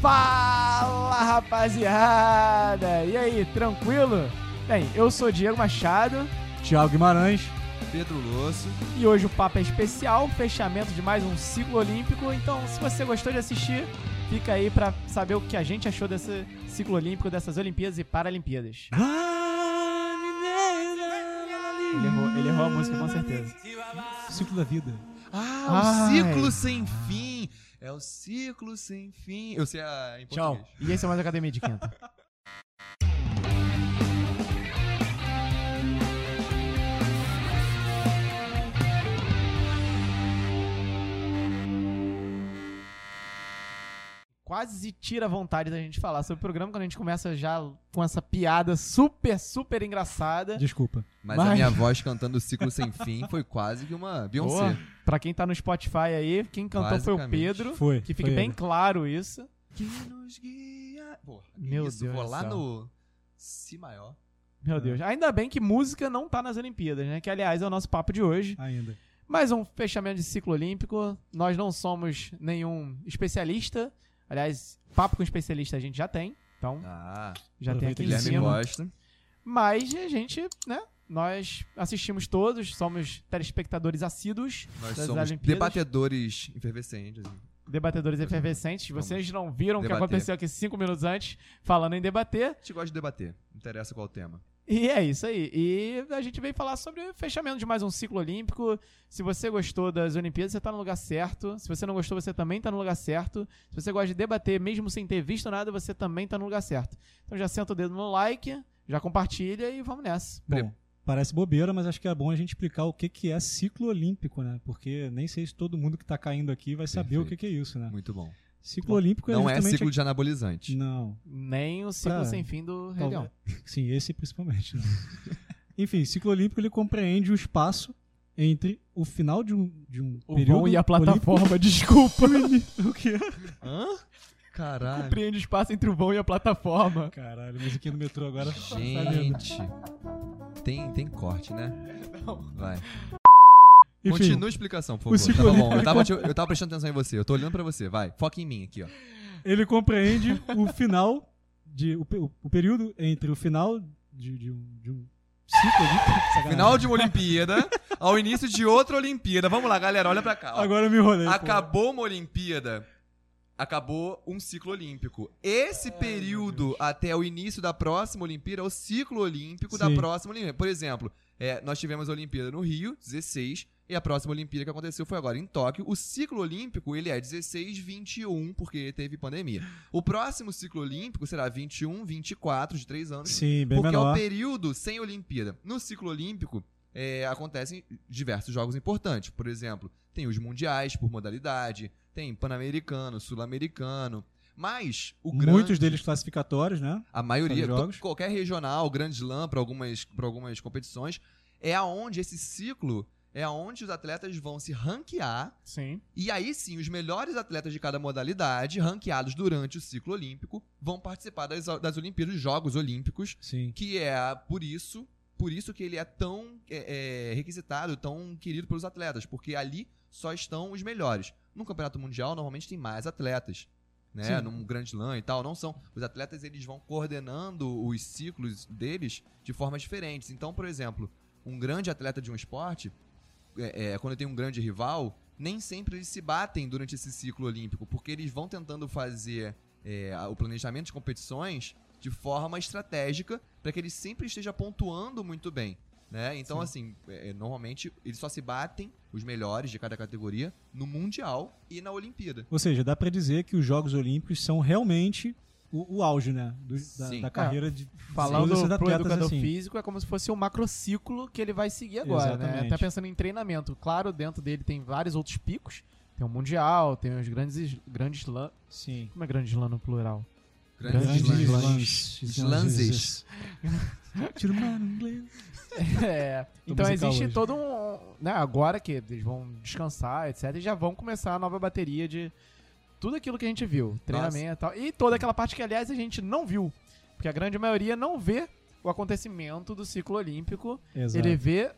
Fala rapaziada! E aí, tranquilo? Bem, eu sou Diego Machado Thiago Guimarães. Pedro Losso. e hoje o papo é especial, fechamento de mais um ciclo olímpico. Então, se você gostou de assistir, fica aí pra saber o que a gente achou desse ciclo olímpico, dessas Olimpíadas e Paralimpíadas. Ele errou, ele errou a música, com certeza. Ciclo da vida. Ah, o ciclo sem fim. É o ciclo sem fim. Eu sei a em Tchau. português. E esse é mais Academia de Quinta. Quase tira a vontade da gente falar sobre o programa quando a gente começa já com essa piada super, super engraçada. Desculpa. Mas, Mas- a minha voz cantando o ciclo sem fim foi quase que uma Beyoncé. Boa. Pra quem tá no Spotify aí, quem cantou foi o. Pedro. Foi. Que fique foi bem ele. claro isso. Que nos guia. Porra, que Meu isso, Deus vou lá céu. no Si maior. Meu É. Deus. Ainda bem que música não tá nas Olimpíadas, né? Que, aliás, é o nosso papo de hoje. Ainda. Mais um fechamento de ciclo olímpico. Nós não somos nenhum especialista. Aliás, papo com especialista a gente já tem. Então, Ah, já tem aqui em Guilherme Guilherme cima. Costa. Mas a gente, né? Nós assistimos todos, somos telespectadores assíduos Nós das somos Olimpíadas. debatedores efervescentes. assim. debatedores efervescentes. Vamos Vocês não viram o que debater. aconteceu aqui cinco minutos antes, falando em debater. A gente gosta de debater. Não interessa qual o tema. E é isso aí. E a gente veio falar sobre o fechamento de mais um ciclo olímpico. Se você gostou das Olimpíadas, você tá no lugar certo. Se você não gostou, você também tá no lugar certo. Se você gosta de debater, mesmo sem ter visto nada, você também tá no lugar certo. Então já senta o dedo no like, já compartilha e vamos nessa. Bom, parece bobeira, mas acho que é bom a gente explicar o que, que é ciclo olímpico, né? Porque nem sei se todo mundo que tá caindo aqui vai saber o que, Perfeito. que é isso, né? Muito bom. Ciclo olímpico é Não é ciclo de anabolizante. Não. Nem o ciclo Pra- sem fim do Leão. Sim, esse principalmente. né? Enfim, ciclo olímpico ele compreende o espaço entre o final de um, de um O período vão e a plataforma, desculpa. O quê? Hã? Caralho. Compreende o espaço entre o vão e a plataforma. Caralho, musiquinha no metrô agora. tá Gente. Tem, tem corte, né? Vai. Enfim, Continua a explicação, por o favor. ciclo Tava bom. Eu tava, te- eu tava prestando atenção em você. Eu tô olhando pra você. Vai. Foca em mim aqui, ó. ele compreende o final de o, o- período entre o final de, de um, de um ciclo olímpico. Final de uma Olimpíada ao início de outra Olimpíada. Vamos lá, galera. Olha pra cá. ó. Agora eu me enrolei. pô. Acabou uma Olimpíada. Acabou um ciclo olímpico. Esse período até o início da próxima Olimpíada é o ciclo olímpico da Sim. próxima Olimpíada. Por exemplo, é, nós tivemos a Olimpíada no Rio, 16, e a próxima Olimpíada que aconteceu foi agora em Tóquio. O ciclo olímpico, ele é 16, 21, porque teve pandemia. O próximo ciclo olímpico será 21, 24, de 3 anos. Sim, bem porque é o menor. período sem Olimpíada. No ciclo olímpico, é, acontecem diversos jogos importantes. Por exemplo, tem os mundiais por modalidade, tem pan-americano, sul-americano. Mas o grande, Muitos deles classificatórios, né? a maioria, qualquer regional, Grand Slam para algumas, pra algumas competições, é aonde esse ciclo é aonde os atletas vão se ranquear Sim. e aí sim, os melhores atletas de cada modalidade, ranqueados durante o ciclo olímpico, vão participar das, das Olimpíadas, dos Jogos Olímpicos, Sim. que é por isso, por isso que ele é tão é, é, requisitado, tão querido pelos atletas, porque ali só estão os melhores. No Campeonato Mundial, normalmente tem mais atletas. Né, Sim. num grande slam e tal, não são. Os atletas eles vão coordenando os ciclos deles de formas diferentes. Então, por exemplo, um grande atleta de um esporte, é, é, quando tem um grande rival, nem sempre eles se batem durante esse ciclo olímpico, porque eles vão tentando fazer é, o planejamento de competições de forma estratégica para que ele sempre esteja pontuando muito bem. Né? Então, Sim. assim, é, normalmente eles só se batem, os melhores de cada categoria, no Mundial e na Olimpíada. Ou seja, dá pra dizer que os Jogos Olímpicos são realmente o, o auge, né? do- da, da carreira de Falando esses pro atletas, educador assim. físico, é como se fosse um macrociclo que ele vai seguir agora, né? Exatamente. Até pensando em treinamento. Claro, dentro dele tem vários outros picos. Tem o Mundial, tem os grandes, grandes slam. Sim. Como é grande slam no plural? Grandes Grandes slams. slams. Slanzes. Tira o mano inglês. É, então existe hoje. todo um. Né, agora que eles vão descansar, etc., e já vão começar a nova bateria de tudo aquilo que a gente viu, treinamento e tal. E toda aquela parte que, aliás, a gente não viu. Porque a grande maioria não vê o acontecimento do ciclo olímpico, Exato. ele vê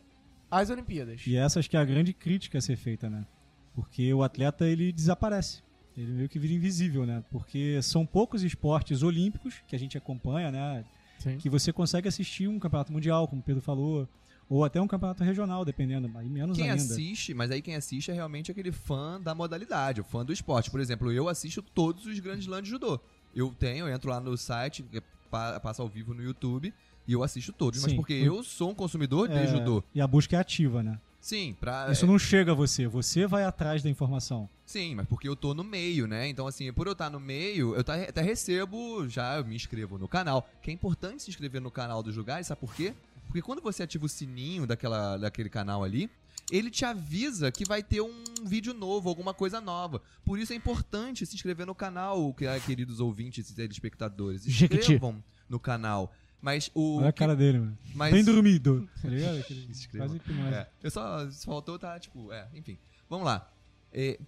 as Olimpíadas. E essa acho que é a grande crítica a ser feita, né? Porque o atleta ele desaparece. Ele meio que vira invisível, né? Porque são poucos esportes olímpicos que a gente acompanha, né? Sim. Que você consegue assistir um campeonato mundial, como o Pedro falou, ou até um campeonato regional, dependendo, aí menos Quem ainda. assiste, mas aí quem assiste é realmente aquele fã da modalidade, o fã do esporte. Por exemplo, eu assisto todos os grandes lãs de judô. Eu tenho, eu entro lá no site, passa ao vivo no YouTube, e eu assisto todos. Mas Sim. porque eu sou um consumidor de É, judô. E a busca é ativa, né? Sim, pra. Isso não chega a você, você vai atrás da informação. Sim, mas porque eu tô no meio, né? Então, assim, por eu estar no meio, eu tá- até recebo, já eu me inscrevo no canal. Que é importante se inscrever no canal dos lugares, sabe por quê? Porque quando você ativa o sininho daquela, daquele canal ali, ele te avisa que vai ter um vídeo novo, alguma coisa nova. Por isso é importante se inscrever no canal, ah, queridos ouvintes e telespectadores. Inscrevam no canal. Mas o. Olha a cara dele, mano. mas... Bem dormido. Tá ligado? Quase hipnose. É, eu só, só faltou tá, tipo, é, enfim. Vamos lá. É,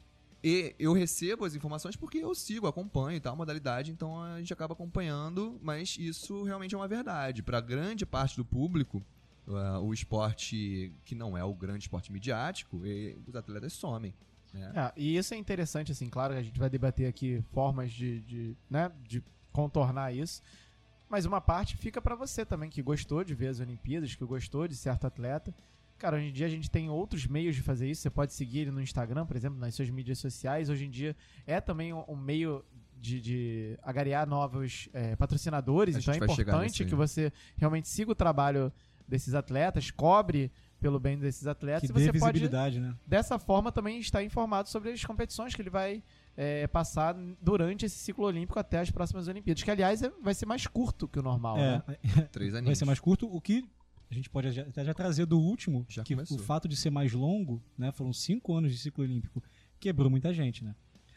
e eu recebo as informações porque eu sigo, acompanho e tal, a modalidade, então a gente acaba acompanhando, mas isso realmente é uma verdade. Pra grande parte do público, uh, o esporte que não é o grande esporte midiático, e os atletas somem. Né? É, e isso é interessante, assim, claro que a gente vai debater aqui formas de, de, né, de contornar isso. Mas uma parte fica pra você também, que gostou de ver as Olimpíadas, que gostou de certo atleta. Cara, hoje em dia a gente tem outros meios de fazer isso. Você pode seguir ele no Instagram, por exemplo, nas suas mídias sociais. Hoje em dia é também um, meio de, de agariar novos é, patrocinadores. A então é importante que você realmente siga o trabalho desses atletas, cobre pelo bem desses atletas. Que e você dê pode visibilidade, né? dessa forma também está informado sobre as competições que ele vai é, passar durante esse ciclo olímpico até as próximas Olimpíadas, que aliás é- vai ser mais curto que o normal, É, né? Três vai aninhos. ser mais curto, o que a gente pode até já trazer do último, Já que começou. o fato de ser mais longo, né? Foram cinco anos de ciclo olímpico, quebrou muita gente, né?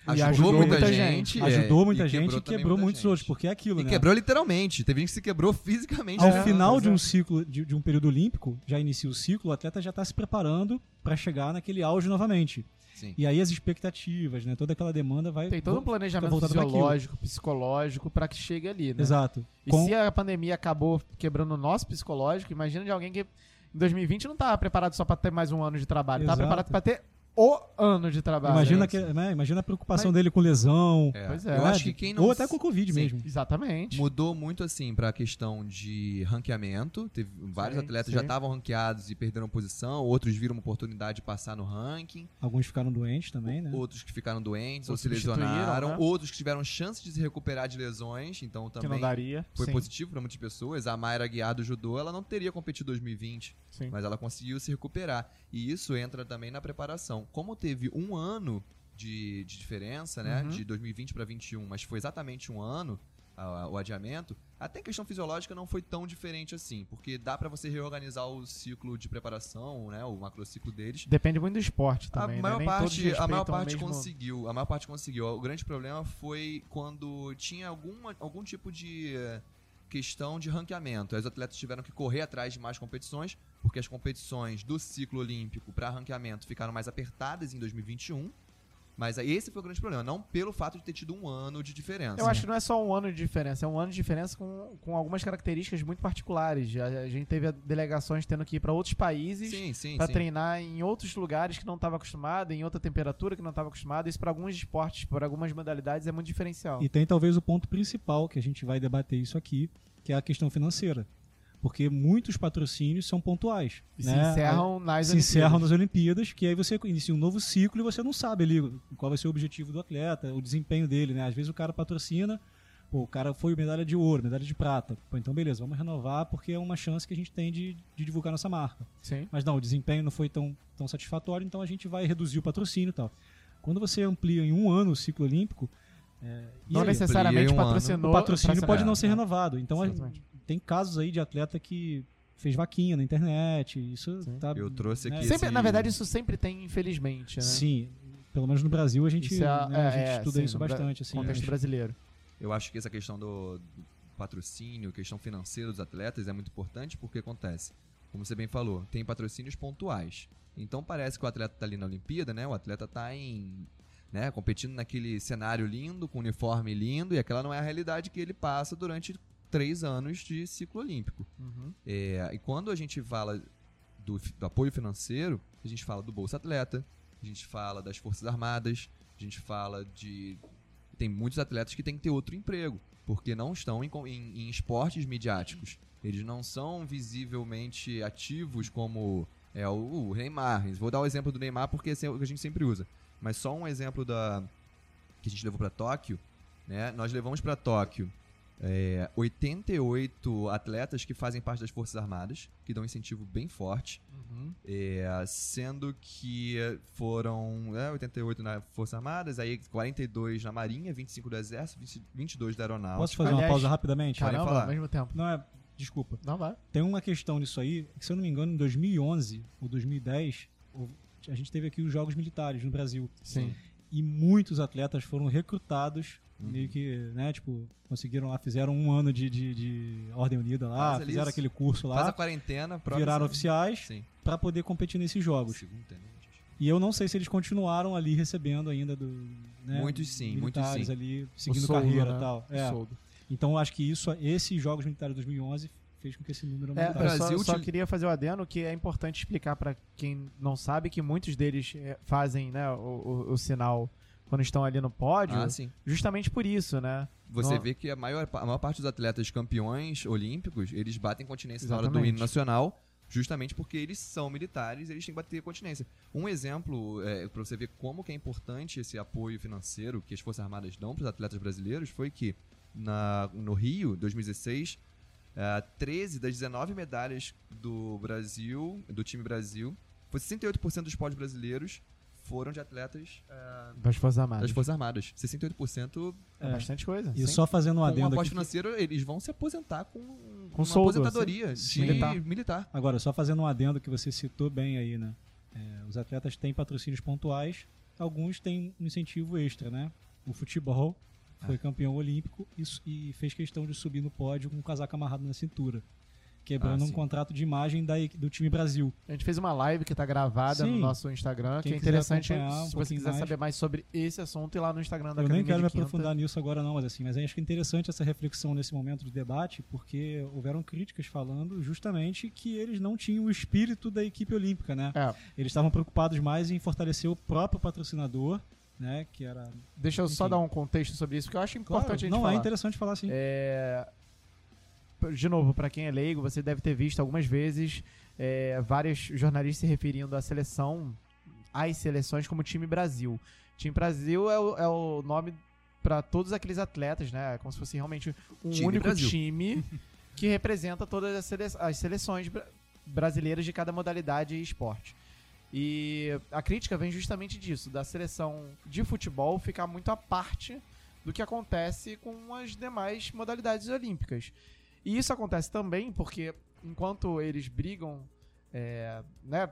E Ajudou, ajudou muita, gente. é, Ajudou muita e gente e quebrou muitos gente. outros, porque é aquilo, E né? quebrou literalmente. Teve gente que se quebrou fisicamente. Ao É, final de é. um ciclo, de, de um período olímpico, já inicia o ciclo, o atleta já está se preparando para chegar naquele auge novamente. Sim. E aí as expectativas, né? Toda aquela demanda vai. Tem todo um planejamento aquilo. fisiológico, psicológico para que chegue ali, né? Exato. E Com- se a pandemia acabou quebrando o nosso psicológico, imagina de alguém que em 2020 não estava preparado só para ter mais um ano de trabalho, estava Exato. preparado para ter o ano de trabalho. Imagina, que, né, imagina a preocupação Mas- dele com lesão. É. Pois é. Eu acho que quem não Ou até com Covid Sim. mesmo. Exatamente. Mudou muito assim pra questão de ranqueamento. Teve vários Sim, atletas sim. já estavam ranqueados e perderam posição, outros viram uma oportunidade de passar no ranking, Alguns ficaram doentes também, né? outros que ficaram doentes Ou ou, se lesionaram, né? outros que tiveram chance de se recuperar de lesões, então que também não daria. foi Sim, positivo para muitas pessoas. A Mayra Guiar do judô, ela não teria competido 2020, sim. mas ela conseguiu se recuperar. E isso entra também na preparação. Como teve um ano de, de diferença, né, Uhum. de 2020 para 21, mas foi exatamente um ano a- o adiamento, até em questão fisiológica não foi tão diferente assim, porque dá para você reorganizar o ciclo de preparação, né, o macrociclo deles. Depende muito do esporte A também, né? maior, todos parte, a maior parte mesmo- conseguiu. A maior parte conseguiu. O grande problema foi quando tinha alguma, algum tipo de eh, questão de ranqueamento. Os atletas tiveram que correr atrás de mais competições, porque as competições do ciclo olímpico para ranqueamento ficaram mais apertadas em 2021. Mas aí esse foi o grande problema, não pelo fato de ter tido um ano de diferença. Eu acho que não é só um ano de diferença, é um ano de diferença com, com algumas características muito particulares. A, a gente teve delegações tendo que ir para outros países para treinar em outros lugares que não estava acostumado, em outra temperatura que não estava acostumado. Isso para alguns esportes, para algumas modalidades é muito diferencial. E tem talvez o ponto principal que a gente vai debater isso aqui, que é a questão financeira. Porque muitos patrocínios são pontuais. E né? se encerram nas se Olimpíadas. encerram nas Olimpíadas, que aí você inicia um novo ciclo e você não sabe ali qual vai ser o objetivo do atleta, o desempenho dele, né? Às vezes o cara patrocina, pô, o cara foi medalha de ouro, medalha de prata. Pô, então beleza, vamos renovar porque é uma chance que a gente tem de, de divulgar nossa marca. Sim. Mas não, o desempenho não foi tão, tão satisfatório, então a gente vai reduzir o patrocínio e tal. Quando você amplia em um ano o ciclo olímpico, é, Não necessariamente um ano. patrocinou. o patrocínio pode não ser é. renovado. Então a- Exatamente. Tem casos aí de atleta que fez vaquinha na internet. Isso Sim. tá. Eu trouxe né? aqui Sempre, esse- Na verdade, isso sempre tem, infelizmente. Né? Sim, pelo menos no Brasil a gente, Isso é- né, a gente é, é, estuda sim, isso bastante. Assim, contexto mas- brasileiro. Eu acho que essa questão do, do patrocínio, questão financeira dos atletas é muito importante porque acontece, como você bem falou, tem patrocínios pontuais. Então parece que o atleta tá ali na Olimpíada, né? O atleta tá em, né, competindo naquele cenário lindo, com uniforme lindo, e aquela não é a realidade que ele passa durante três anos de ciclo olímpico. Uhum. É, e quando a gente fala do, do apoio financeiro, a gente fala do Bolsa Atleta, a gente fala das Forças Armadas, A gente fala de. Tem muitos atletas que têm que ter outro emprego, porque não estão em, em- em esportes midiáticos. Eles não são visivelmente ativos como é o, o Neymar. Vou dar o exemplo do Neymar porque é o que a gente sempre usa. Mas só um exemplo da que a gente levou para Tóquio, né? Nós levamos para Tóquio é, 88 atletas que fazem parte das Forças Armadas, que dão um incentivo bem forte. Uhum. É, sendo que foram é, 88 na Forças Armadas, aí 42 na Marinha, 25 do Exército, 20 22 da Aeronáutica. Posso fazer uma Aliás, pausa rapidamente? Caramba, falar. ao mesmo tempo. Não é. Desculpa. Não vai. Tem uma questão nisso aí, que se eu não me engano, em 2011 ou 2010, houve- a gente teve aqui os Jogos Militares no Brasil. Sim. E muitos atletas foram recrutados, Uhum. meio que, né, tipo, conseguiram lá, fizeram um ano de, de, de Ordem Unida lá, Faz fizeram isso. aquele curso Faz a lá, quarentena, viraram oficiais pra poder competir nesses jogos. E eu não sei se eles continuaram ali recebendo ainda do. Né, Muitos sim, muitos militares sim. ali, seguindo soldo, carreira né? e tal. O É. soldo. Então eu acho que isso, esses Jogos Militares de 2011 fez com que esse número É, aumentasse. o eu Brasil só, só util- queria fazer o adendo que é importante explicar pra quem não sabe que muitos deles é, fazem né, o, o- o sinal quando estão ali no pódio, Ah, sim. justamente por isso, né? Você Não- vê que a maior, a maior parte dos atletas campeões olímpicos, eles batem continência na hora do Exatamente. hino nacional, justamente porque eles são militares, eles têm que bater continência. Um exemplo, é, para você ver como que é importante esse apoio financeiro que as Forças Armadas dão para os atletas brasileiros, foi que na, no Rio, 2016, eh, 13 das 19 medalhas do Brasil, do time Brasil, foi 68% dos pódios brasileiros foram de atletas eh, Das Forças Armadas. das Forças Armadas. 68% É bastante coisa. E sim. só fazendo um com um adendo aporte aqui. financeiro, eles vão se aposentar com, Com uma soldo, aposentadoria sim. de Militar. militar. Agora, só fazendo um adendo que você citou bem aí, né? É, os atletas têm patrocínios pontuais, alguns têm um incentivo extra, né? O futebol foi Ah. campeão olímpico e, e fez questão de subir no pódio com um casaco amarrado na cintura, quebrando Ah, um contrato de imagem da, do time Brasil. A gente fez uma live que tá gravada no Sim. nosso Instagram, Quem que é interessante um se você quiser mais. saber mais sobre esse assunto ir lá no Instagram da Eu nem Academia quero de me Quinta. aprofundar nisso agora não, mas assim, mas acho que é interessante essa reflexão nesse momento de debate, porque houveram críticas falando justamente que eles não tinham o espírito da equipe olímpica, né? É, Eles estavam preocupados mais em fortalecer o próprio patrocinador, né? Que era. deixa eu só Enfim. dar um contexto sobre isso, porque eu acho importante Claro, a gente não, falar. é interessante falar assim. É, De novo, pra quem é leigo, você deve ter visto algumas vezes é, vários jornalistas se referindo à seleção, às seleções como time Brasil. Time Brasil é o, é o nome pra todos aqueles atletas, né? Como se fosse realmente um Time único Brasil. time que representa todas as, sele- as seleções bra- brasileiras de cada modalidade e esporte. E a crítica vem justamente disso, da seleção de futebol ficar muito à parte do que acontece com as demais modalidades olímpicas. E isso acontece também porque enquanto eles brigam é, né,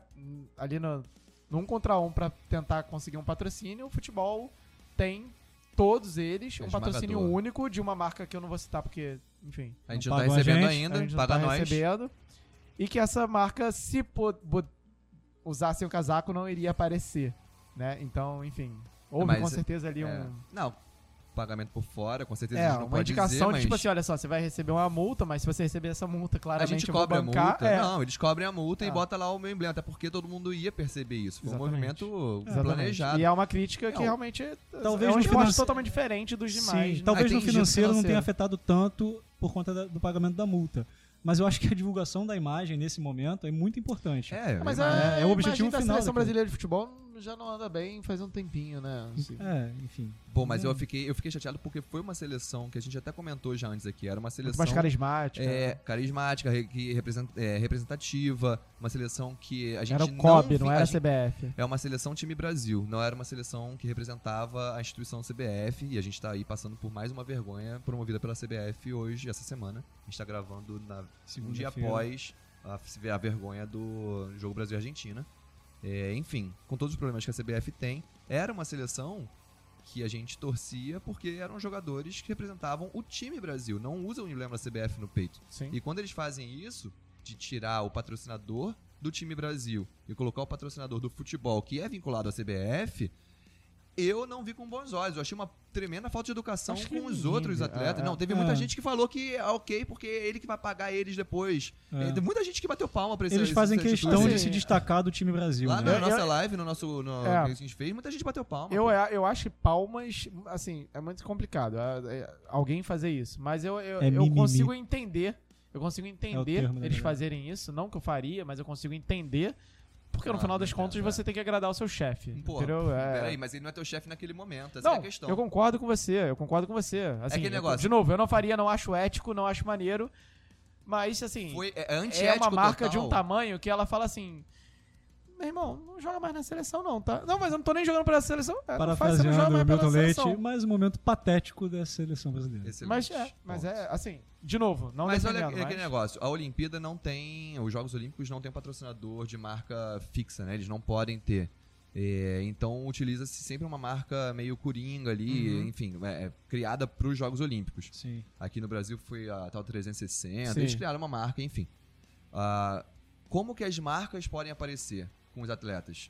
ali no, um contra um para tentar conseguir um patrocínio, o futebol tem todos eles É um patrocínio único de uma marca que eu não vou citar porque, enfim, A gente Não não tá a recebendo gente, a ainda, gente não paga tá nós. recebendo. E que essa marca, se po- bo- usasse o casaco, não iria aparecer. Né? Então, enfim. Houve Mas, com certeza ali É, um. Não, pagamento por fora, com certeza a É, gente não uma pode indicação dizer, de mas tipo assim, olha só, você vai receber uma multa, mas se você receber essa multa, a claramente gente eu vou cobra a bancar. multa. É, Não, eles cobrem a multa e É. bota lá o meu emblema, até porque todo mundo ia perceber isso. Foi Exatamente. um movimento exatamente. planejado. E é uma crítica que Não. realmente é, Talvez é um esporte finance- totalmente diferente dos demais. Sim, né? talvez no tem financeiro, não financeiro. tenha afetado tanto por conta da- do pagamento da multa. Mas eu acho que a divulgação da imagem nesse momento é muito importante. É, Mas mas a, é o objetivo final seleção daquilo. brasileira de futebol já não anda bem faz um tempinho, né? Assim. É, enfim. Bom, mas Hum. eu fiquei, eu fiquei chateado porque foi uma seleção que a gente até comentou já antes aqui. Era uma Muito seleção mais carismática. é, carismática, que represent, é, representativa, uma seleção que a gente era o COB, não, não, era a CBF. É uma seleção time Brasil, não era uma seleção que representava a instituição CBF e a gente tá aí passando por mais uma vergonha promovida pela CBF hoje, essa semana. A gente tá gravando na, um dia após a, a vergonha do jogo Brasil e Argentina. É, enfim, com todos os problemas que a CBF tem, era uma seleção que a gente torcia porque eram jogadores que representavam o time Brasil, não usam o emblema da CBF no peito. Sim. E quando eles fazem isso, de tirar o patrocinador do time Brasil e colocar o patrocinador do futebol, que é vinculado à CBF, eu não vi com bons olhos. Eu achei uma tremenda falta de educação Acho com os ninguém outros atletas. É, não, teve é. muita gente que falou que é ok, porque é ele que vai pagar eles depois. É. É, Tem muita gente que bateu palma pra esse Eles esse- fazem essa questão atitude. de se destacar do time Brasil. Lá né? na nossa live, no nosso no, É. que a gente fez, muita gente bateu palma. Eu, eu acho que palmas, assim, é muito complicado é, é, alguém fazer isso. Mas eu, eu, É eu consigo entender. Eu consigo entender da eles fazerem isso. Não que eu faria, mas eu consigo entender. Porque no Ah, final das contas entendo, você tem que agradar o seu chefe. Pô, entendeu? É... Peraí, mas ele não é teu chefe naquele momento. Essa é Não, a questão. eu concordo com você, eu concordo com você. Assim, aquele eu- negócio. De novo, eu não faria, não acho ético, não acho maneiro. Mas, assim, Foi é, é uma marca total. de um tamanho que ela fala assim. Meu irmão, não joga mais na seleção, não, tá? Não, mas eu não tô nem jogando pela seleção. É, não faz, você não joga Parafraseando mais o pela Milton Leite, seleção. mais um momento patético da seleção brasileira. Excelente Mas é, mas ponto. é, assim, de novo, não Mas olha aquele mas- negócio, a Olimpíada não tem, os Jogos Olímpicos não tem um patrocinador de marca fixa, né? Eles não podem ter. É, então utiliza-se sempre uma marca meio coringa ali, Uhum. enfim, é, é criada para os Jogos Olímpicos. Sim. Aqui no Brasil foi a tal 360, Sim. eles criaram uma marca, enfim. Ah, como que as marcas podem aparecer com os atletas?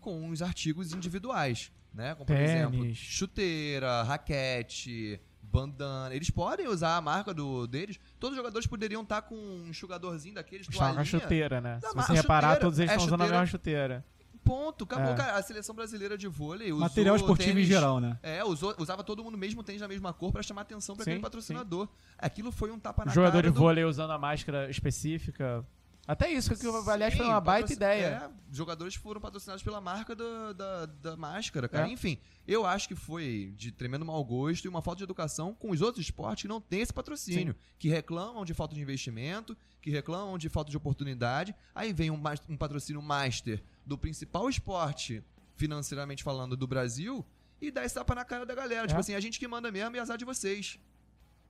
Com os artigos individuais, né? Como, por Tênis. exemplo, chuteira, raquete, bandana. Eles podem usar a marca do, deles. Todos os jogadores poderiam estar com um enxugadorzinho daqueles, toalhinha. chuteira, né? Se você reparar, chuteira- todos eles é estão usando a mesma chuteira. Ponto, acabou, É. cara. A seleção brasileira de vôlei usou Material esportivo em tênis- geral, né? É, usou- usava todo mundo mesmo tênis da mesma cor pra chamar atenção Sim, aquele patrocinador. Aquilo foi um tapa na jogador cara de do- vôlei usando a máscara específica. Até isso, que aliás foi Sim, uma baita ideia. É, jogadores foram patrocinados pela marca da, da, da máscara, cara. É. Enfim, eu acho que foi de tremendo mau gosto e uma falta de educação com os outros esportes que não têm esse patrocínio. Que reclamam de falta de investimento, que reclamam de falta de oportunidade. Aí vem um, um patrocínio master do principal esporte, financeiramente falando, do Brasil e dá esse tapa na cara da galera. Tipo É. assim, a gente que manda mesmo e azar de vocês.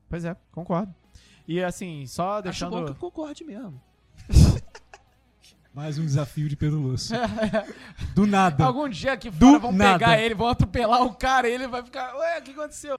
Pois é, concordo. E assim, só Acho bom que deixando. concorde mesmo. Mais um desafio de Pedro Lúcio. Do nada. Algum dia aqui Do fora vão nada. pegar ele, vão atropelar o cara e ele vai ficar. Ué, o que aconteceu?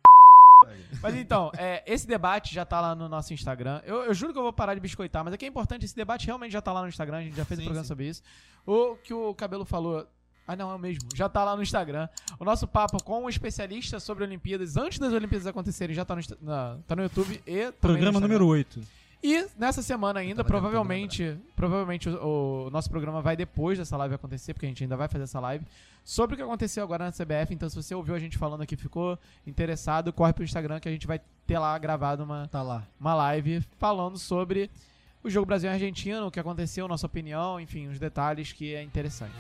Mas então, é, esse debate já tá lá no nosso Instagram. Eu, eu juro que eu vou parar de biscoitar, mas é que é importante, esse debate realmente já tá lá no Instagram, a gente já fez um Sim, programa sim. sobre isso. O que o Cabelo falou. Ah, não, é o mesmo. Já tá lá no Instagram. O nosso papo com um especialista sobre Olimpíadas, antes das Olimpíadas acontecerem, já tá no, na- tá no YouTube e. Programa número 8. E nessa semana ainda, provavelmente, provavelmente o, o nosso programa vai depois dessa live acontecer, porque a gente ainda vai fazer essa live, sobre o que aconteceu agora na CBF. Então, se você ouviu a gente falando aqui, ficou interessado, corre pro Instagram que a gente vai ter lá gravado uma, Tá lá. uma live falando sobre o jogo Brasil e Argentina, o que aconteceu, nossa opinião, enfim, os detalhes que é interessante.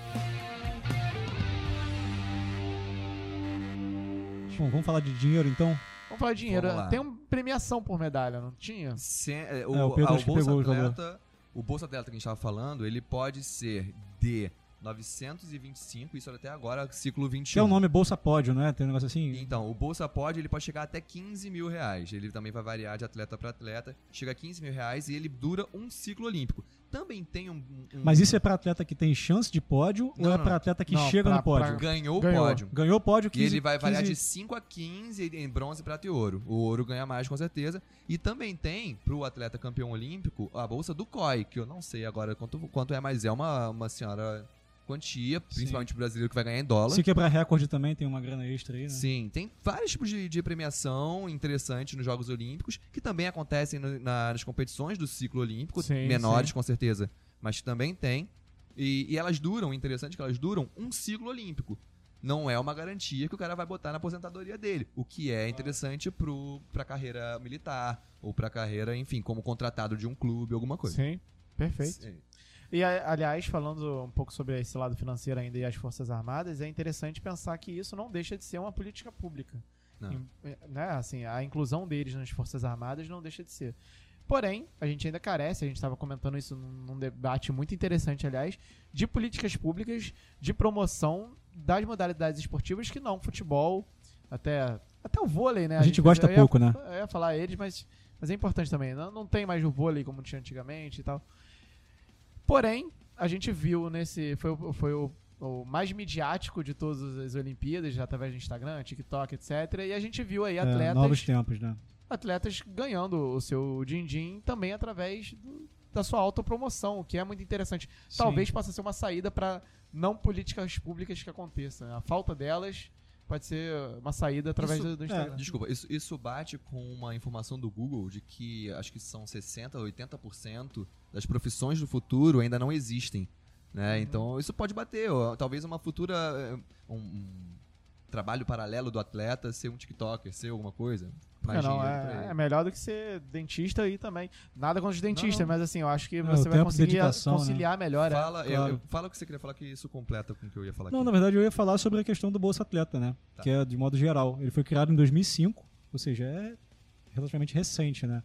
Bom, vamos falar de dinheiro então? Vamos falar de dinheiro. Vamos lá. Tem uma premiação por medalha, não tinha? Se- é, o, É, o Pedro ah, o Bolsa pegou. Atleta, o Bolsa Atleta que a gente estava falando, ele pode ser de 925, isso até agora, ciclo 21. Que é o nome Bolsa Pódio, não é? Tem um negócio assim? Então, o Bolsa pode, ele pode chegar até 15 mil reais. Ele também vai variar de atleta para atleta. Chega a 15 mil reais e ele dura um ciclo olímpico. Também tem um... um- Mas isso é pra atleta que tem chance de pódio Não, ou é não. pra atleta que Não, chega pra- no pódio? pra- Ganhou o pódio. Ganhou pódio E 15, ele vai variar 15 de 5 a 15 em bronze, prata e ouro. O ouro ganha mais, com certeza. E também tem, pro atleta campeão olímpico, a bolsa do COI, que eu não sei agora quanto, quanto é, mas é uma, uma senhora quantia, principalmente o brasileiro que vai ganhar em dólar. Se quebrar recorde também, tem uma grana extra aí, né? Sim, tem vários tipos de, de premiação interessantes nos Jogos Olímpicos, que também acontecem no- na- nas competições do ciclo olímpico, Sim, menores sim. com certeza, mas também tem. E, e elas duram, interessante é que elas duram um ciclo olímpico. Não é uma garantia que o cara vai botar na aposentadoria dele, o que é interessante pro, pra carreira militar, ou pra carreira, enfim, como contratado de um clube, alguma coisa. Sim, perfeito. Sim. E, a- aliás, falando um pouco sobre esse lado financeiro ainda e as Forças Armadas, é interessante pensar que isso não deixa de ser uma política pública. Não. Em- é, né, assim, a inclusão deles nas Forças Armadas não deixa de ser. Porém, a gente ainda carece, a gente estava comentando isso num, debate muito interessante, aliás, de políticas públicas de promoção das modalidades esportivas que não futebol, até, até o vôlei, né? A gente gosta eu ia- pouco, né? Eu ia falar eles, mas, mas é importante também. Não, não tem mais o vôlei como tinha antigamente e tal. Porém, a gente viu nesse. Foi, o- foi o, o mais midiático de todas as Olimpíadas, através do Instagram, TikTok, etc. E a gente viu aí É, atletas, novos tempos, né? atletas ganhando o seu din-din também através do- da sua autopromoção, o que é muito interessante. Talvez possa ser uma saída para não políticas públicas que aconteçam. A falta delas pode ser uma saída através Isso- do, do é, Instagram. Desculpa, isso, isso bate com uma informação do Google de que acho que são 60%, 80% das profissões do futuro ainda não existem. Né? Então isso pode bater. ó, talvez uma futura. eh, Um, um trabalho paralelo do atleta ser um TikToker, ser alguma coisa. Não, é, é melhor do que ser dentista aí também. Nada contra os dentistas, Não, mas assim, eu acho que É, você vai conseguir dedicação, né? conciliar melhor. é. Fala, eu- claro. eu- fala o que você queria falar que isso completa com o que eu ia falar Não, aqui. na verdade eu ia falar sobre a questão do Bolsa Atleta, né? Tá. Que é de modo geral. Ele foi criado em 2005, ou seja, é relativamente recente, né?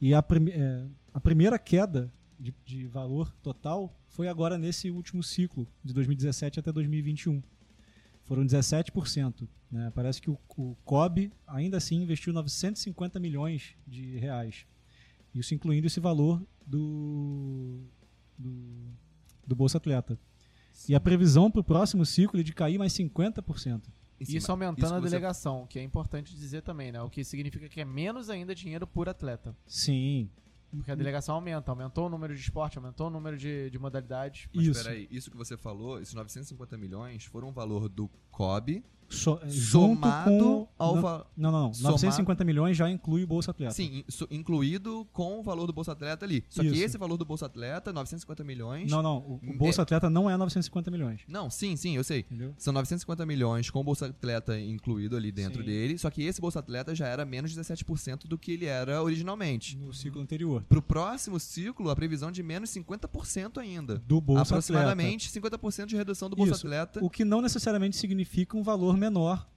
E a, prime- é, a primeira queda de, de valor total foi agora nesse último ciclo, de 2017 até 2021. Foram 17%. Né? Parece que o, o COB ainda assim investiu 950 milhões de reais. Isso incluindo esse valor do, do, do Bolsa Atleta. E a previsão para o próximo ciclo é de cair mais 50%. Em cima- Isso aumentando isso a que você- delegação, que é importante dizer também, né? O que significa que é menos ainda dinheiro por atleta. Sim, Porque a delegação aumenta. Aumentou o número de esporte, aumentou o número de, de modalidades. Mas Isso. peraí, isso que você falou, esses 950 milhões foram o valor do COB So- é, junto somado com, ao valor. não, não, não. somado- 950 milhões já inclui o Bolsa Atleta. Sim, incluído com o valor do Bolsa Atleta ali. Só que Isso. esse valor do Bolsa Atleta, 950 milhões. Não, não. O, o É- Bolsa Atleta não é 950 milhões. Não, sim, sim, eu sei. Entendeu? São 950 milhões com o Bolsa Atleta incluído ali dentro Sim. dele. Só que esse Bolsa Atleta já era menos de 17% do que ele era originalmente. No ciclo anterior. Pro próximo ciclo, a previsão de menos 50% ainda. Do Bolsa Aproximadamente 50% de redução do Bolsa Isso. Atleta. Atleta. O que não necessariamente significa um valor menor,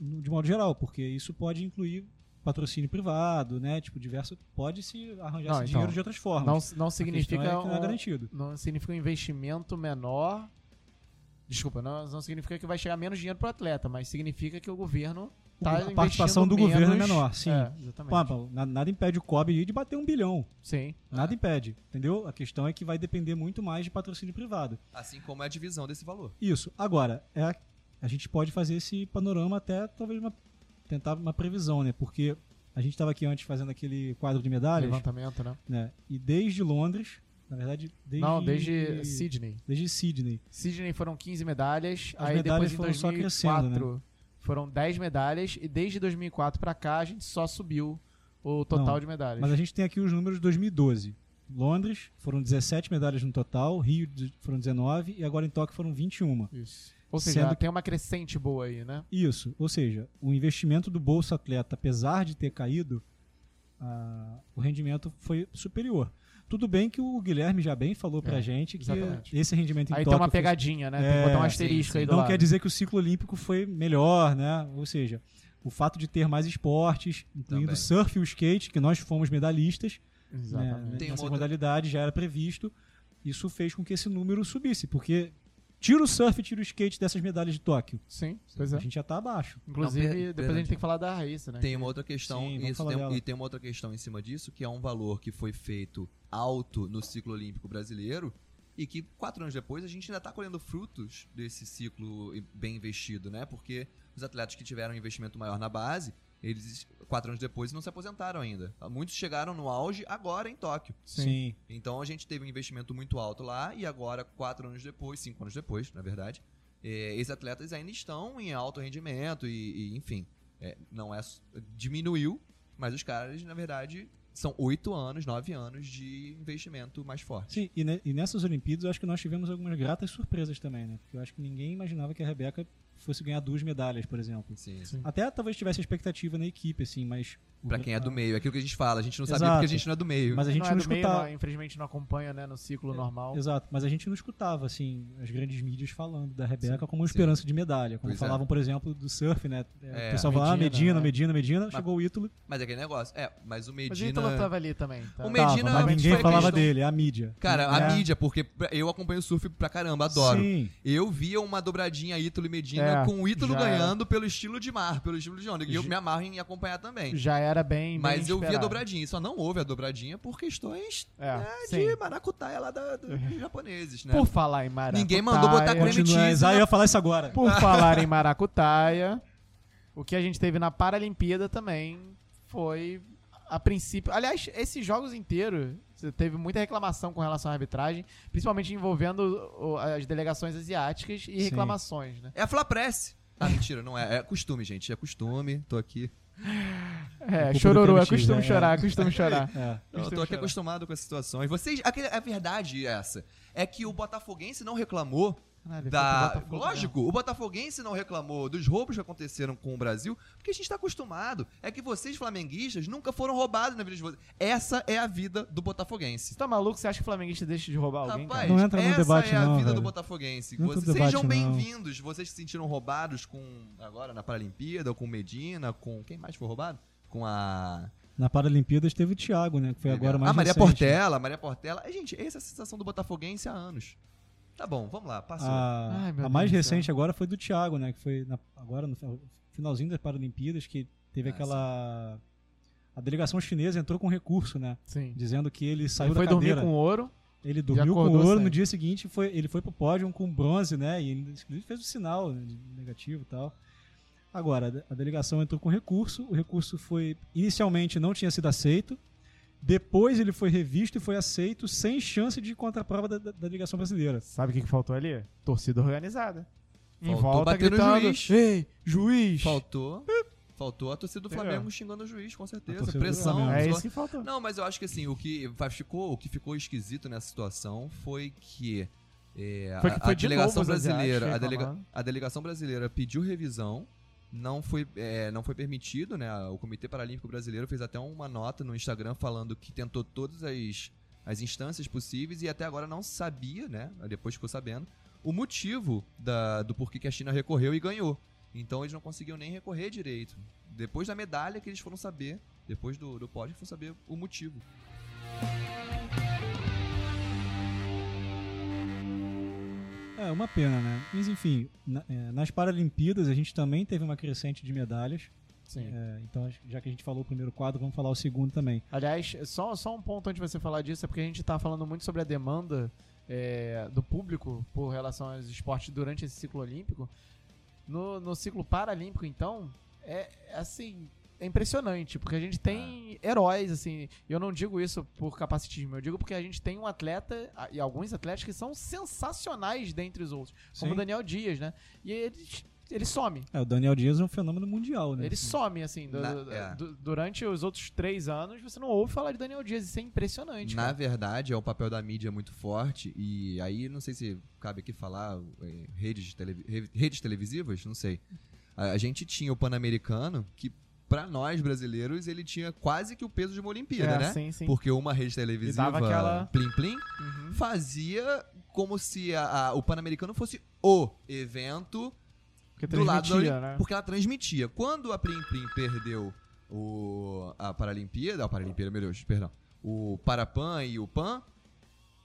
no- de modo geral, porque isso pode incluir patrocínio privado, né? Tipo, diverso. Pode se arranjar Não, esse então, dinheiro de outras formas. Não, não significa é que não é um- garantido. não significa um investimento menor. Desculpa, não, não significa que vai chegar menos dinheiro pro atleta, mas significa que o governo tá a participação do governo é menos- menor, sim. É, exatamente. Pô, pô, na- nada impede o COB aí de bater um bilhão. Sim. Nada impede, entendeu? A questão é que vai depender muito mais de patrocínio privado. Assim como é a divisão desse valor. Isso. Agora, é a, gente pode fazer esse panorama até talvez uma, tentar uma previsão, né? Porque a gente estava aqui antes fazendo aquele quadro de medalhas, Levantamento, né? né? E desde Londres, na verdade, desde Não, desde Sydney. desde Sydney. Sydney foram 15 medalhas, As aí medalhas depois foram só 2004 crescendo, né? foram 10 medalhas e desde 2004 pra cá a gente só subiu o total Não, de medalhas. Mas a gente tem aqui os números de 2012. Londres foram 17 medalhas no total, Rio foram 19 e agora em Tóquio foram 21. Isso. Ou seja, Sendo tem uma crescente boa aí, né? Isso, ou seja, o investimento do Bolsa Atleta, apesar de ter caído, ah, o rendimento foi superior. Tudo bem que o Guilherme já bem falou pra É, gente que exatamente. esse rendimento em Aí tem Tóquio uma foi- pegadinha, né? tem É, que botar um asterisco sim. aí do não lado. quer dizer que o ciclo olímpico foi melhor, né? Ou seja, o fato de ter mais esportes, incluindo Também. o surf e o skate, que nós fomos medalhistas, né, Exatamente. Tem nessa uma outra- modalidade já era previsto, isso fez com que esse número subisse, porque tira o surf e tira o skate dessas medalhas de Tóquio, Sim, pois é. a gente já tá abaixo. Inclusive, Não, depois a perdão. gente tem que falar da Raíssa, né? Tem uma outra questão, Sim, isso tem- e tem uma outra questão em cima disso, que é um valor que foi feito alto no ciclo olímpico brasileiro e que quatro anos depois a gente ainda está colhendo frutos desse ciclo bem investido, né? Porque os atletas que tiveram um investimento maior na base, eles quatro anos depois não se aposentaram ainda. Muitos chegaram no auge agora em Tóquio. Sim. Então a gente teve um investimento muito alto lá e agora, quatro anos depois, cinco anos depois, na verdade, eh, esses atletas ainda estão em alto rendimento e, e, enfim, eh, não é diminuiu, mas os caras, na verdade, são oito anos, nove anos de investimento mais forte. Sim, e, ne- e nessas Olimpíadas eu acho que nós tivemos algumas gratas surpresas também, né? Porque eu acho que ninguém imaginava que a Rebeca fosse ganhar duas medalhas, por exemplo. Sim. Sim. Até talvez tivesse expectativa na equipe, assim, mas. Pra quem é do meio, é aquilo que a gente fala, a gente não sabia Exato. porque a gente não é do meio. Mas a gente não não, é do meio, escutava. não- infelizmente não acompanha, né, no ciclo normal. Exato, mas a gente não escutava, assim, as grandes mídias falando da Rebeca Sim, como uma sim. esperança de medalha. Como Pois é. falavam, por exemplo, do surf, né? É, o pessoal falava, ah, Medina, Medina, né? Medina, Medina, chegou o Ítalo. Mas é aquele negócio. É, mas o Mas o Medina. Ítalo tava ali também. tá? O Tava, Medina mas foi ninguém a falava questão- dele, é a mídia. Cara, É. a mídia, porque eu acompanho surf pra caramba, adoro. Sim, Eu via uma dobradinha Ítalo e Medina É, com o Ítalo ganhando pelo estilo de mar, pelo estilo de onda. E eu me amarro em acompanhar também. Já era bem. Mas bem eu via a dobradinha, só não houve a dobradinha por questões É, é, sim. de maracutaia lá da, dos japoneses, né? Por falar em maracutaia. Ninguém mandou botar creme cheese Ah, eu ia falar isso agora. Por falar em maracutaia, o que a gente teve na Paralimpíada também foi a princípio. Aliás, esses jogos inteiros teve muita reclamação com relação à arbitragem, principalmente envolvendo o- as delegações asiáticas e Sim. reclamações, né? É a Flapress. Ah, mentira, não é. É costume, gente. É costume. Tô aqui. É, chororô, é costume é. chorar, é costume chorar. É. Eu tô aqui chorar. acostumado com essa situação. E vocês. aquele- A verdade é essa. É que o Botafoguense não reclamou Caralho, da. pro Botafogo Lógico, o Botafoguense não reclamou dos roubos que aconteceram com o Brasil, porque a gente tá acostumado. É que vocês, flamenguistas, nunca foram roubados na vida de vocês. Essa é a vida do Botafoguense. Você tá maluco? Você acha que o flamenguista deixa de roubar alguém, Rapaz, cara? Não entra no essa debate é a não, vida do velho. Botafoguense. Não entra no Vocês debate sejam bem-vindos. Vocês se sentiram roubados com. Agora na Paralimpíada, com Medina, com. Quem mais foi roubado? Com a. Na Paralimpíadas teve o Thiago, né? Que foi agora mais a Maria recente. Portela, Maria Portela. É, gente, essa é a sensação do Botafoguense há anos. Tá bom, vamos lá, passou. A, Ai, a mais Deus do céu. recente agora foi do Thiago, né? Que foi na- agora no finalzinho das Paralimpíadas que teve Ah, aquela. A delegação chinesa entrou com recurso, né? Sim. Dizendo que ele saiu Ele foi da dormir cadeira. com ouro. Ele dormiu com ouro, no dia seguinte foi, ele foi pro pódio com bronze, né? E ele inclusive, fez o sinal né, negativo e tal. Agora, a delegação entrou com recurso, o recurso foi inicialmente não tinha sido aceito, depois ele foi revisto e foi aceito sem chance de contraprova da, da, da delegação brasileira. Sabe o que, que faltou ali? Torcida organizada. Em Faltou volta bater no gritando, juiz. Ei, juiz! Faltou. Faltou a torcida do Entendeu? Flamengo xingando o juiz, com certeza. Pressão. É isso que faltou. Não, mas eu acho que assim, o que ficou, o que ficou esquisito nessa situação foi que é, Foi a, que foi a de delegação novo os brasileira, a, delega- a delegação brasileira pediu revisão, não foi, é, não foi permitido, né? O Comitê Paralímpico Brasileiro fez até uma nota no Instagram falando que tentou todas as, as instâncias possíveis e até agora não sabia, né? Depois ficou sabendo o motivo da, do porquê que a China recorreu e ganhou. Então eles não conseguiam nem recorrer direito. Depois da medalha que eles foram saber, depois do, do pódio, foram saber o motivo. É uma pena, né? Mas enfim, na- é, nas Paralimpíadas a gente também teve uma crescente de medalhas. Sim. É, então, já que a gente falou o primeiro quadro, vamos falar o segundo também. Aliás, só, só um ponto antes de você falar disso, é porque a gente tá falando muito sobre a demanda é, do público por relação aos esportes durante esse ciclo olímpico. No, no ciclo paralímpico, então, é assim. É impressionante, porque a gente tem heróis, assim. e Eu não digo isso por capacitismo, eu digo porque a gente tem um atleta e alguns atletas que são sensacionais dentre os outros, como o Sim. Daniel Dias, né? E ele, ele some. É, o Daniel Dias é um fenômeno mundial, né? Ele some, assim. do- Na- do- é. du- durante os outros três anos, você não ouve falar de Daniel Dias. Isso é impressionante. Na cara. verdade, é o papel da mídia muito forte e aí não sei se cabe aqui falar é, redes, de televi- re- redes televisivas, não sei. A, a gente tinha o Pan-Americano que pra nós brasileiros ele tinha quase que o peso de uma Olimpíada, É, né? Sim, sim. Porque uma rede televisiva aquela- plim plim Uhum. fazia como se a- a- o Pan-Americano fosse o evento do lado da transmitia, Olim- né? Porque ela transmitia. Quando a Plim Plim perdeu o, a Paralimpíada, a Paralimpíada, meu Deus, perdão, o Parapan e o Pan,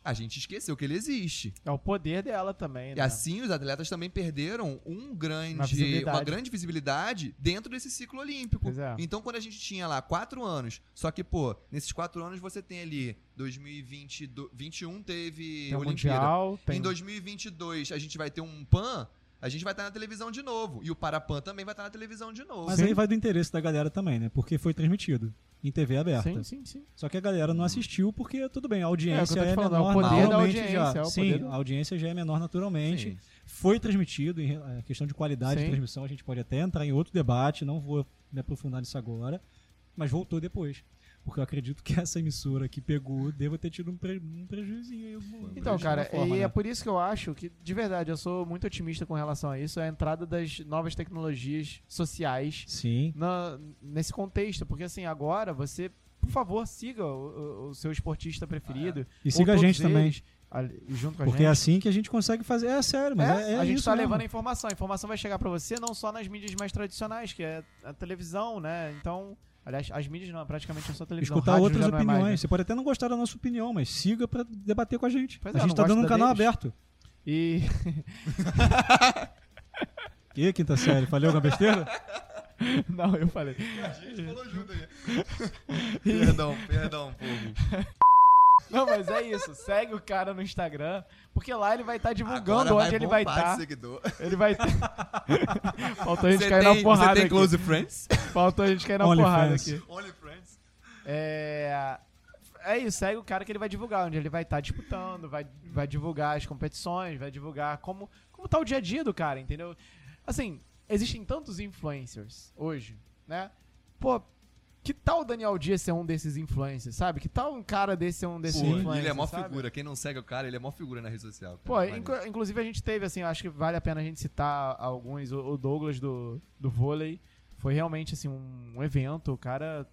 a gente esqueceu que ele existe. É o poder dela também, E né? assim os atletas também perderam um grande, Uma uma grande visibilidade dentro desse ciclo olímpico. Pois é. Então, quando a gente tinha lá quatro anos, só que, pô, nesses quatro anos você tem ali 2021 teve Tem Olimpíada. Mundial, tem... Em 2022 a gente vai ter um PAN, a gente vai estar na televisão de novo. E o Parapan também vai estar na televisão de novo. Mas aí vai do interesse da galera também, né? Porque foi transmitido em TV aberta. Sim, sim, sim. Só que a galera não assistiu porque, tudo bem, a É, audiência é, falando, é o menor naturalmente já. é Sim, do- a audiência já é menor naturalmente. Sim. Foi transmitido, em a questão de qualidade Sim. de transmissão, a gente pode até entrar em outro debate, não vou me aprofundar nisso agora, mas voltou depois. Porque eu acredito que essa emissora que pegou deva ter tido um, pre, um prejuízinho aí. de Então, cara, forma, e né? é por isso que eu acho que, de verdade, eu sou muito otimista com relação a isso, é a entrada das novas tecnologias sociais Sim. na- nesse contexto. Porque, assim, agora você, por favor, siga o, o- o seu esportista preferido. E ou siga a gente também. eles, ali- junto com a Porque é assim que a gente consegue fazer. É sério, mas é, é a gente isso tá mesmo. levando a informação. A informação vai chegar pra você não só nas mídias mais tradicionais, que é a televisão, né? Então, aliás, as mídias não, praticamente é só televisão. Escutar Rádio outras é opiniões. mais, né? Você pode até não gostar da nossa opinião, mas siga pra debater com a gente. Pois a é, gente tá gosta dando um canal deles? aberto. E E quinta série, falei alguma besteira? não, eu falei. A gente falou junto aí. perdão, perdão, povo. Não, mas é isso. Segue o cara no Instagram, porque lá ele vai estar divulgando Agora onde ele vai estar. seguidor. Ele vai ter. Faltou a gente Você cair tem, na porrada você tem aqui. close friends? Faltou a gente cair na Only porrada fans. aqui. Only friends. É. É isso, segue o cara que ele vai divulgar, onde ele vai estar disputando, vai, vai divulgar as competições, vai divulgar como, como tá o dia a dia do cara, entendeu? Assim, existem tantos influencers hoje, né? Pô, que tal o Daniel Dias ser um desses influencers, sabe? Que tal um cara desse ser um desses Pô, influencers, ele é mó figura. Quem não segue o cara, ele é mó figura na rede social. cara. Pô, inclu- inclusive a gente teve, assim, acho que vale a pena a gente citar alguns. O, Douglas do, do vôlei foi realmente, assim, um, um evento. O cara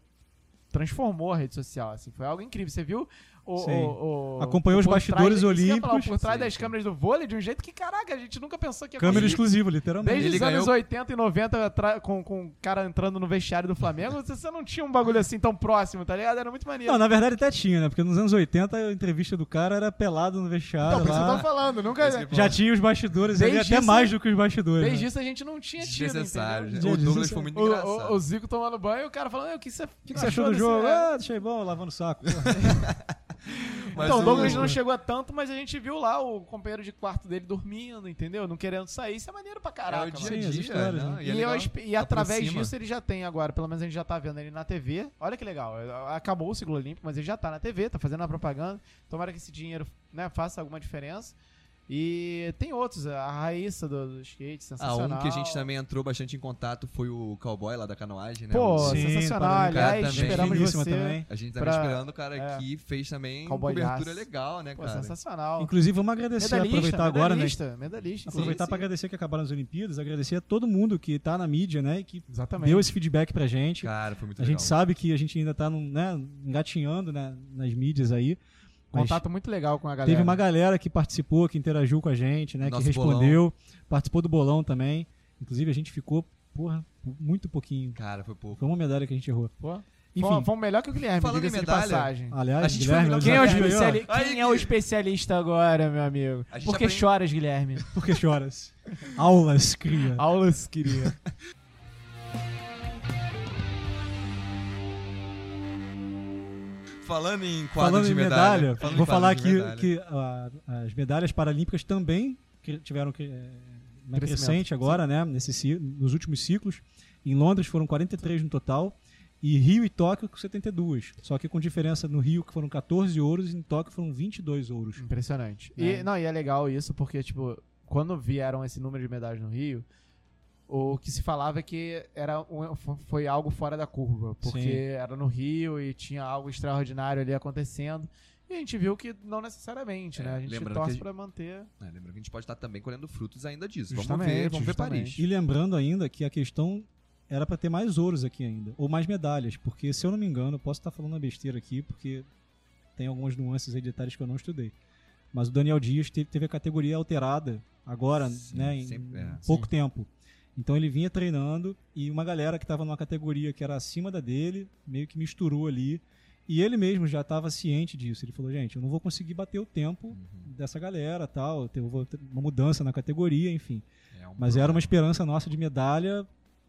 transformou a rede social, assim. Foi algo incrível. Você viu o... O- o- Acompanhou os bastidores trás- ia falar, olímpicos. Por trás Sim, das câmeras do vôlei de um jeito que, caraca, a gente nunca pensou que ia Câmera exclusiva, literalmente. Desde Ele os anos ganhou- 80 e 90, atra- com, com o cara entrando no vestiário do Flamengo, você, você não tinha um bagulho assim tão próximo, tá ligado? Era muito maneiro. Não, na verdade até tinha, né? Porque nos anos 80 a entrevista do cara era pelado no vestiário por isso que eu lá. tô falando, nunca... Esse Já tinha os bastidores ali, Desde até isso- mais do que os bastidores. Desde né? isso a gente não tinha tido, Desnecessário. né? O Gente, Douglas foi muito O, engraçado. o, o Zico tomando banho e o cara falando, "É, o que você, O que, que você achou do jogo? Ah, deixei bom, lavando o saco. Mas então, o Douglas não chegou a tanto, mas a gente viu lá o companheiro de quarto dele dormindo, entendeu? Não querendo sair. Isso é maneiro pra É caraca, o dia mano. a dia, histórias, né? né? E, E, é eu e através aproxima. disso ele já tem agora, pelo menos a gente já tá vendo ele na TV. Olha que legal. Acabou o ciclo olímpico, mas ele já tá na TV, tá fazendo a propaganda. Tomara que esse dinheiro né, faça alguma diferença. E tem outros, a Raíssa do, do skate, Ah, sensacional. um que a gente também entrou bastante em contato foi o cowboy lá da canoagem, né? Pô, Sim, sensacional. parabéns. Cara, Aliás, também. esperamos você. também. A gente tá pra- esperando o cara é. que fez também Cowboyaço. cobertura legal, né, Pô, cara? sensacional. Inclusive, vamos agradecer, medalhista, aproveitar agora, né? medalhista, medalhista. Aproveitar para agradecer que acabaram as Olimpíadas, agradecer a todo mundo que tá na mídia, né? E que Exatamente. deu esse feedback pra gente. Cara, foi muito A legal. gente sabe que a gente ainda tá num, né, engatinhando né, nas mídias aí. Contato muito legal com a galera. teve uma galera que participou, que interagiu com a gente, né? Nosso que respondeu, participou do bolão também. Inclusive, a gente ficou, porra, muito pouquinho. Cara, foi pouco. Foi uma medalha que a gente errou. Pô, Enfim, fomos melhor que o Guilherme, Falando em medalha, passagem. aliás, A gente foi Guilherme, que Quem, é o, especiali- quem que- é o especialista agora, meu amigo? Por que aprende- choras, Guilherme? Por que choras? Aulas, cria. Aulas, queria. Falando em quadro Falando de em medalha, medalha, falando vou falar aqui medalha. que ah, as medalhas paralímpicas também que tiveram que, uma Crescimento, crescente agora, né? Nesse, nos últimos ciclos. Em Londres foram 43 no total. E Rio e Tóquio com 72. Só que com diferença no Rio, que foram 14 ouros, e em Tóquio foram 22 ouros. Impressionante. E, É. não, e é legal isso porque, tipo, quando vieram esse número de medalhas no Rio, o que se falava é que era um- foi algo fora da curva. Porque Sim. era no Rio e tinha algo extraordinário ali acontecendo. E a gente viu que não necessariamente, É, né? A gente lembrando torce pra manter. É, lembrando que a gente pode estar também colhendo frutos ainda disso. Justamente, vamos ver, vamos ver. Paris. E lembrando ainda que a questão era para ter mais ouros aqui ainda, ou mais medalhas, porque se eu não me engano, eu posso estar falando uma besteira aqui, porque tem algumas nuances aí, detalhes que eu não estudei. Mas o Daniel Dias te- teve a categoria alterada agora, Sim, né, em sempre- é, pouco tempo. Então ele vinha treinando e uma galera que estava numa categoria que era acima da dele, meio que misturou ali. E ele mesmo já estava ciente disso. Ele falou, gente, eu não vou conseguir bater o tempo Uhum. dessa galera, tal, eu vou ter uma mudança na categoria, enfim. É um Mas era uma problema. esperança nossa de medalha.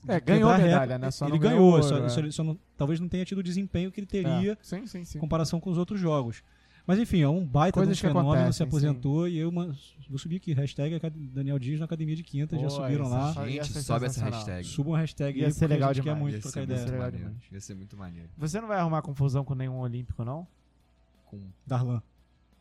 É, de ganhou quebrar medalha, né? Só ele não ganhou ganhou, só, é. só só não- talvez não tenha tido o desempenho que ele teria É. Sim, sim, sim. em comparação com os outros jogos. Mas enfim, é um baita Coisas um fenômeno, acontecem, se aposentou e eu uma, vou subir aqui, hashtag Daniel Dias na Academia de Quinta, já subiram lá. Gente, sobe essa hashtag. Subam a hashtag Ia aí, ser legal a gente quer demais, muito Ia trocar ser ideia. Legal maneiro. Ia ser muito maneiro. Você não vai arrumar confusão com nenhum olímpico, não? Com Darlan.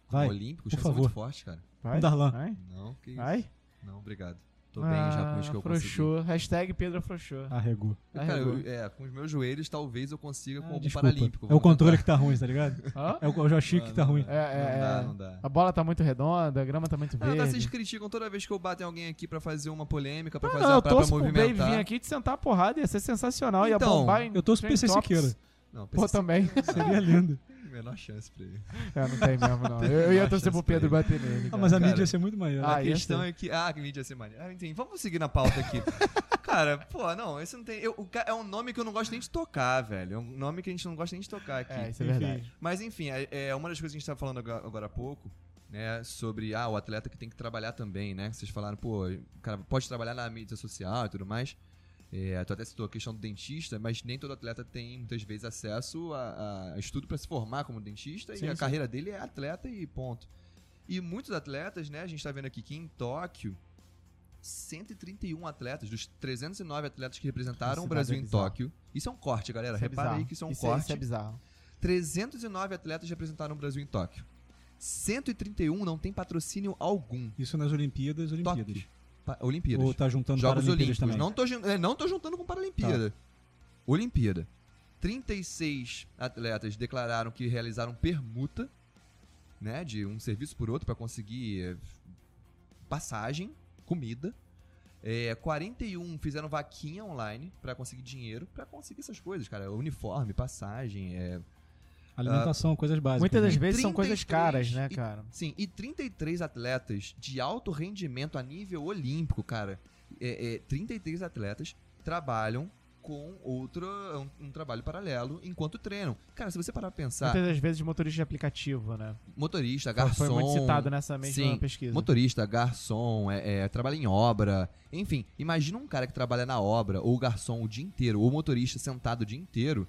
com Vai, Olímpico, por favor. muito forte, cara. Vai? Darlan. Vai? Não, que isso. Vai? Não, obrigado. Tô bem já com os que eu consegui. Afrouxou. Hashtag Pedro Afrouxou. Arregou. Cara, eu- é, com os meus joelhos talvez eu consiga com Ah, algum desculpa. paralímpico. É o controle tentar. que tá ruim, tá ligado? É o, o joystick que tá Não, ruim. Não, É, é, não dá, é. não dá. A bola tá muito redonda, a grama tá muito Ah, tá, verde. vocês criticam toda vez que eu bato em alguém aqui pra fazer uma polêmica, pra Ah, fazer não, uma eu pra, torço pra movimentar. vir aqui te sentar a porrada, ia ser sensacional, ia Então, bombar em Eu torço pro PC. Siqueira. Não, Pô, também. Seria lindo. menor chance pra ele. É, não tem mesmo, não. Eu, eu ia torcer pro Pedro bater nele. Ah, mas a Cara. mídia ia ser muito maior. Ah, a questão é que. Ah, que mídia ia ser maneiro. Ah, enfim, vamos seguir na pauta aqui. Cara, pô, não, esse não tem. eu- o é um nome que eu não gosto nem de tocar, velho. É um nome que a gente não gosta nem de tocar aqui. É, isso é Enfim. verdade. Mas enfim, é, é uma das coisas que a gente tava falando agora, agora há pouco, né? Sobre ah, o atleta que tem que trabalhar também, né? Vocês falaram, pô, o cara pode trabalhar na mídia social e tudo mais. É, tu até citou a questão do dentista, mas nem todo atleta tem muitas vezes acesso a, a estudo para se formar como dentista Sim, e a sim. carreira dele é atleta e ponto. E muitos atletas, né? A gente tá vendo aqui que em Tóquio 131 atletas, dos 309 atletas que representaram Esse o Brasil é em. Tóquio. Isso é um corte, galera. Isso é Repara aí bizarro. que isso é um isso corte. Isso é bizarro. 309 atletas representaram o Brasil em Tóquio. 131 não tem patrocínio algum. Isso nas Olimpíadas, Olimpíadas. Tóquio. Olimpíadas. Ou tá juntando Jogos Olímpicos. também? Não tô, é, não tô juntando com Paralimpíada. Tá. Olimpíada. 36 atletas declararam que realizaram permuta, né, de um serviço por outro para conseguir eh, passagem, comida. É, 41 fizeram vaquinha online para conseguir dinheiro, para conseguir essas coisas, cara, uniforme, passagem, é, Alimentação, coisas básicas. Muitas das né? vezes são coisas 33 caras, né, e- cara? Sim, e 33 atletas de alto rendimento a nível olímpico, cara. É, é, 33 atletas trabalham com outro, um, um trabalho paralelo enquanto treinam. Cara, se você parar pra pensar, Muitas das vezes motorista de aplicativo, né? motorista, garçom. Foi muito citado nessa mesma sim, pesquisa. Motorista, garçom, é, é, trabalha em obra. Enfim, imagina um cara que trabalha na obra, ou garçom o dia inteiro, ou motorista sentado o dia inteiro,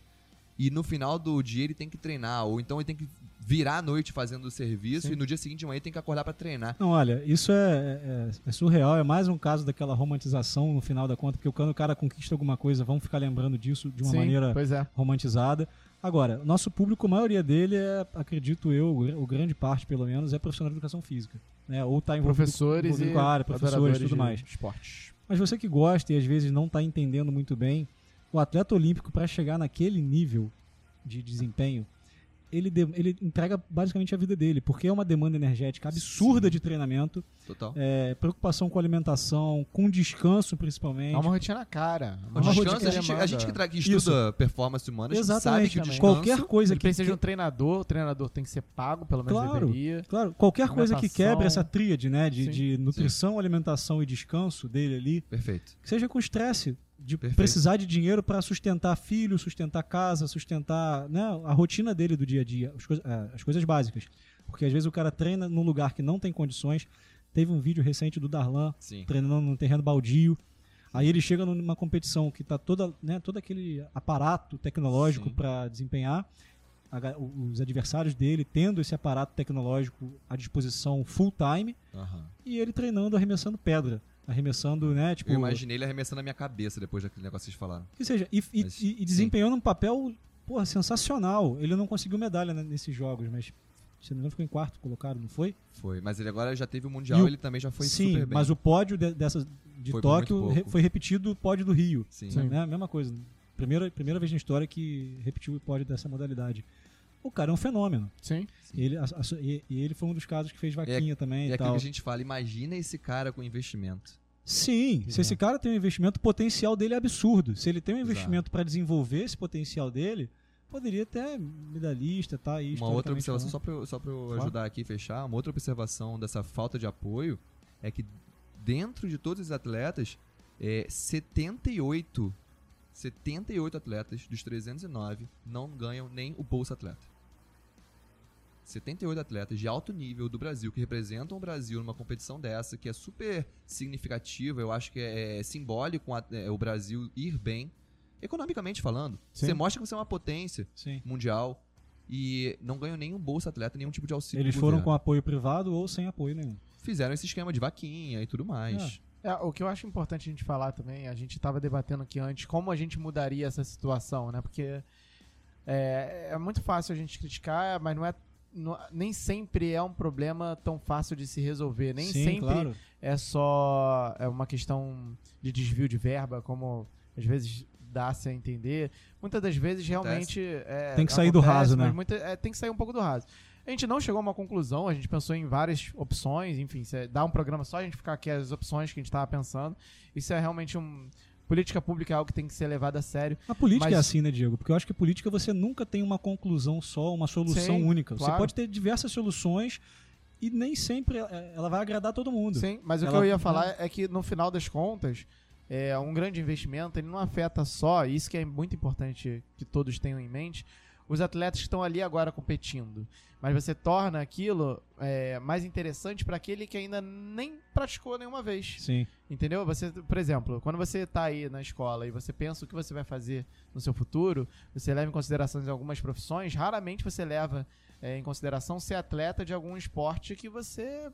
e no final do dia ele tem que treinar, ou então ele tem que virar a noite fazendo o serviço, Sim. e no dia seguinte de manhã ele tem que acordar pra treinar. Não, olha, isso é, é- é surreal, é mais um caso daquela romantização no final da conta, porque quando o cara conquista alguma coisa, vamos ficar lembrando disso de uma Sim, maneira é. romantizada. Agora, nosso público, a maioria dele é, acredito eu, o gr- o grande parte pelo menos, é profissional de educação física. Né? Ou está envolvido, Professores envolvido e com a área, professores e tudo mais. Esportes. Mas você que gosta e às vezes não está entendendo muito bem, o atleta olímpico, para chegar naquele nível de desempenho, ele, de- ele entrega basicamente a vida dele, porque é uma demanda energética absurda Sim. de treinamento, Total. é, preocupação com alimentação, com descanso principalmente. É uma rotina cara. O uma descanso, rotina a, gente, a gente que, tra- que Isso. estuda performance humana, a gente sabe Exatamente. que. Qualquer coisa Ele que, precisa de um que- treinador, o treinador tem que ser pago, pelo menos Claro. deveria. Claro, qualquer coisa que quebre essa tríade, né, de, Sim. de nutrição, alimentação e descanso dele ali, Perfeito. que seja com estresse, de Perfeito. precisar de dinheiro para sustentar filho, sustentar casa, sustentar né, a rotina dele do dia a dia, as, é, as coisas básicas. Porque às vezes o cara treina num lugar que não tem condições. Teve um vídeo recente do Darlan Sim. treinando num terreno baldio. Aí ele chega numa competição que tá toda, né, todo aquele aparato tecnológico para desempenhar. A os adversários dele tendo esse aparato tecnológico à disposição full time Aham. e ele treinando arremessando pedra, arremessando, né, tipo, Eu imaginei ele arremessando na minha cabeça depois daquele negócio que vocês falaram. que seja, e, Mas, e- e desempenhando um papel, porra, sensacional. Ele não conseguiu medalha né, nesses jogos, mas se não me engano ficou em quarto colocado, não foi? Foi. Mas ele agora já teve o Mundial, E o- ele também já foi Sim, super bem. mas o pódio de, dessa de Foi Tóquio re- foi repetido o pódio do Rio. Sim. Sim. Né? Mesma coisa. Primeira, primeira vez na história que repetiu o pódio dessa modalidade. O cara é um fenômeno. Sim. Sim. Ele, a- a- e, e ele foi um dos casos que fez vaquinha também É e aquilo tal. que a gente fala, imagina esse cara com investimento. Sim, se É. esse cara tem um investimento, o potencial dele é absurdo. Se ele tem um investimento para desenvolver esse potencial dele, poderia até medalhista, tá? aí Uma outra observação, falando. só pra, eu- só pra eu Claro. ajudar aqui e fechar, uma outra observação dessa falta de apoio é que dentro de todos os atletas, é, 78, 78 atletas dos 309 não ganham nem o Bolsa Atleta. 78 atletas de alto nível do Brasil que representam o Brasil numa competição dessa, que é super significativa, eu acho que é, é simbólico é, o Brasil ir bem, economicamente falando. Sim. Você mostra que você é uma potência Sim. mundial e não ganham nenhum bolsa atleta, nenhum tipo de auxílio. Eles foram com apoio privado ou sem apoio nenhum. Fizeram esse esquema de vaquinha e tudo mais. É, o que eu acho importante a gente falar também, a gente estava debatendo aqui antes, como a gente mudaria essa situação, né? Porque é, é muito fácil a gente criticar, mas não é. Nem sempre é um problema tão fácil de se resolver. Nem Sim, sempre claro. é só é uma questão de desvio de verba, como às vezes dá-se a entender. Muitas das vezes realmente é, Tem que sair do raso, né? muita- é, tem que sair um pouco do raso. A gente não chegou a uma conclusão, a gente pensou em várias opções, enfim, se dá um programa só a gente ficar aqui as opções que a gente estava pensando. Isso é realmente um política pública é algo que tem que ser levado a sério. A política Mas- é assim, né, Diego? Porque eu acho que política você nunca tem uma conclusão só, uma solução Sim, única. Você claro. pode ter diversas soluções e nem sempre é, ela vai agradar todo mundo. Sim, mas o que Ela- eu ia falar é que no final das contas, é, um grande investimento ele não afeta só, isso que é muito importante que todos tenham em mente, os atletas que estão ali agora competindo. Mas você torna aquilo é, mais interessante para aquele que ainda nem praticou nenhuma vez. Sim. Entendeu? Você, por exemplo, quando você tá aí na escola e você pensa o que você vai fazer no seu futuro, você leva em consideração algumas profissões, raramente você leva é, em consideração ser atleta de algum esporte que você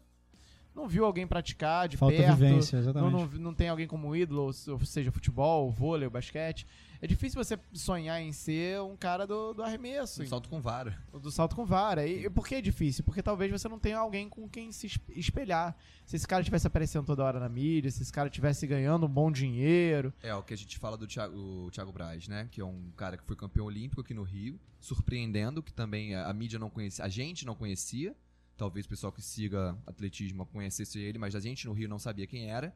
não viu alguém praticar de Falta perto. vivência, Não, exatamente. não, não tem alguém como ídolo, ou seja, futebol, vôlei, basquete. É difícil você sonhar em ser um cara do, do arremesso, Um salto com vara. do salto com vara. E, e por que é difícil? Porque talvez você não tenha alguém com quem se es- espelhar. Se esse cara estivesse aparecendo toda hora na mídia, se esse cara estivesse ganhando um bom dinheiro. É o que a gente fala do Thiago, o Thiago Braz, né? Que é um cara que foi campeão olímpico aqui no Rio, surpreendendo, que também a, a mídia não conhecia, a gente não conhecia. Talvez o pessoal que siga atletismo conhecesse ele, mas a gente no Rio não sabia quem era.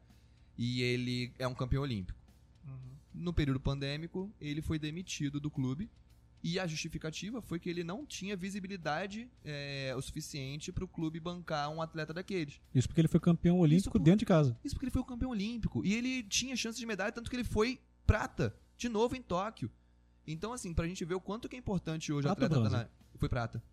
E ele é um campeão olímpico. No período pandêmico, ele foi demitido do clube. E a justificativa foi que ele não tinha visibilidade é, o suficiente para o clube bancar um atleta daqueles. Isso porque ele foi campeão olímpico por- dentro de casa. Isso porque ele foi o campeão olímpico. E ele tinha chance de medalha, tanto que ele foi prata, de novo em Tóquio. Então, assim, pra gente ver o quanto que é importante hoje o Prata atleta tá na... Foi prata.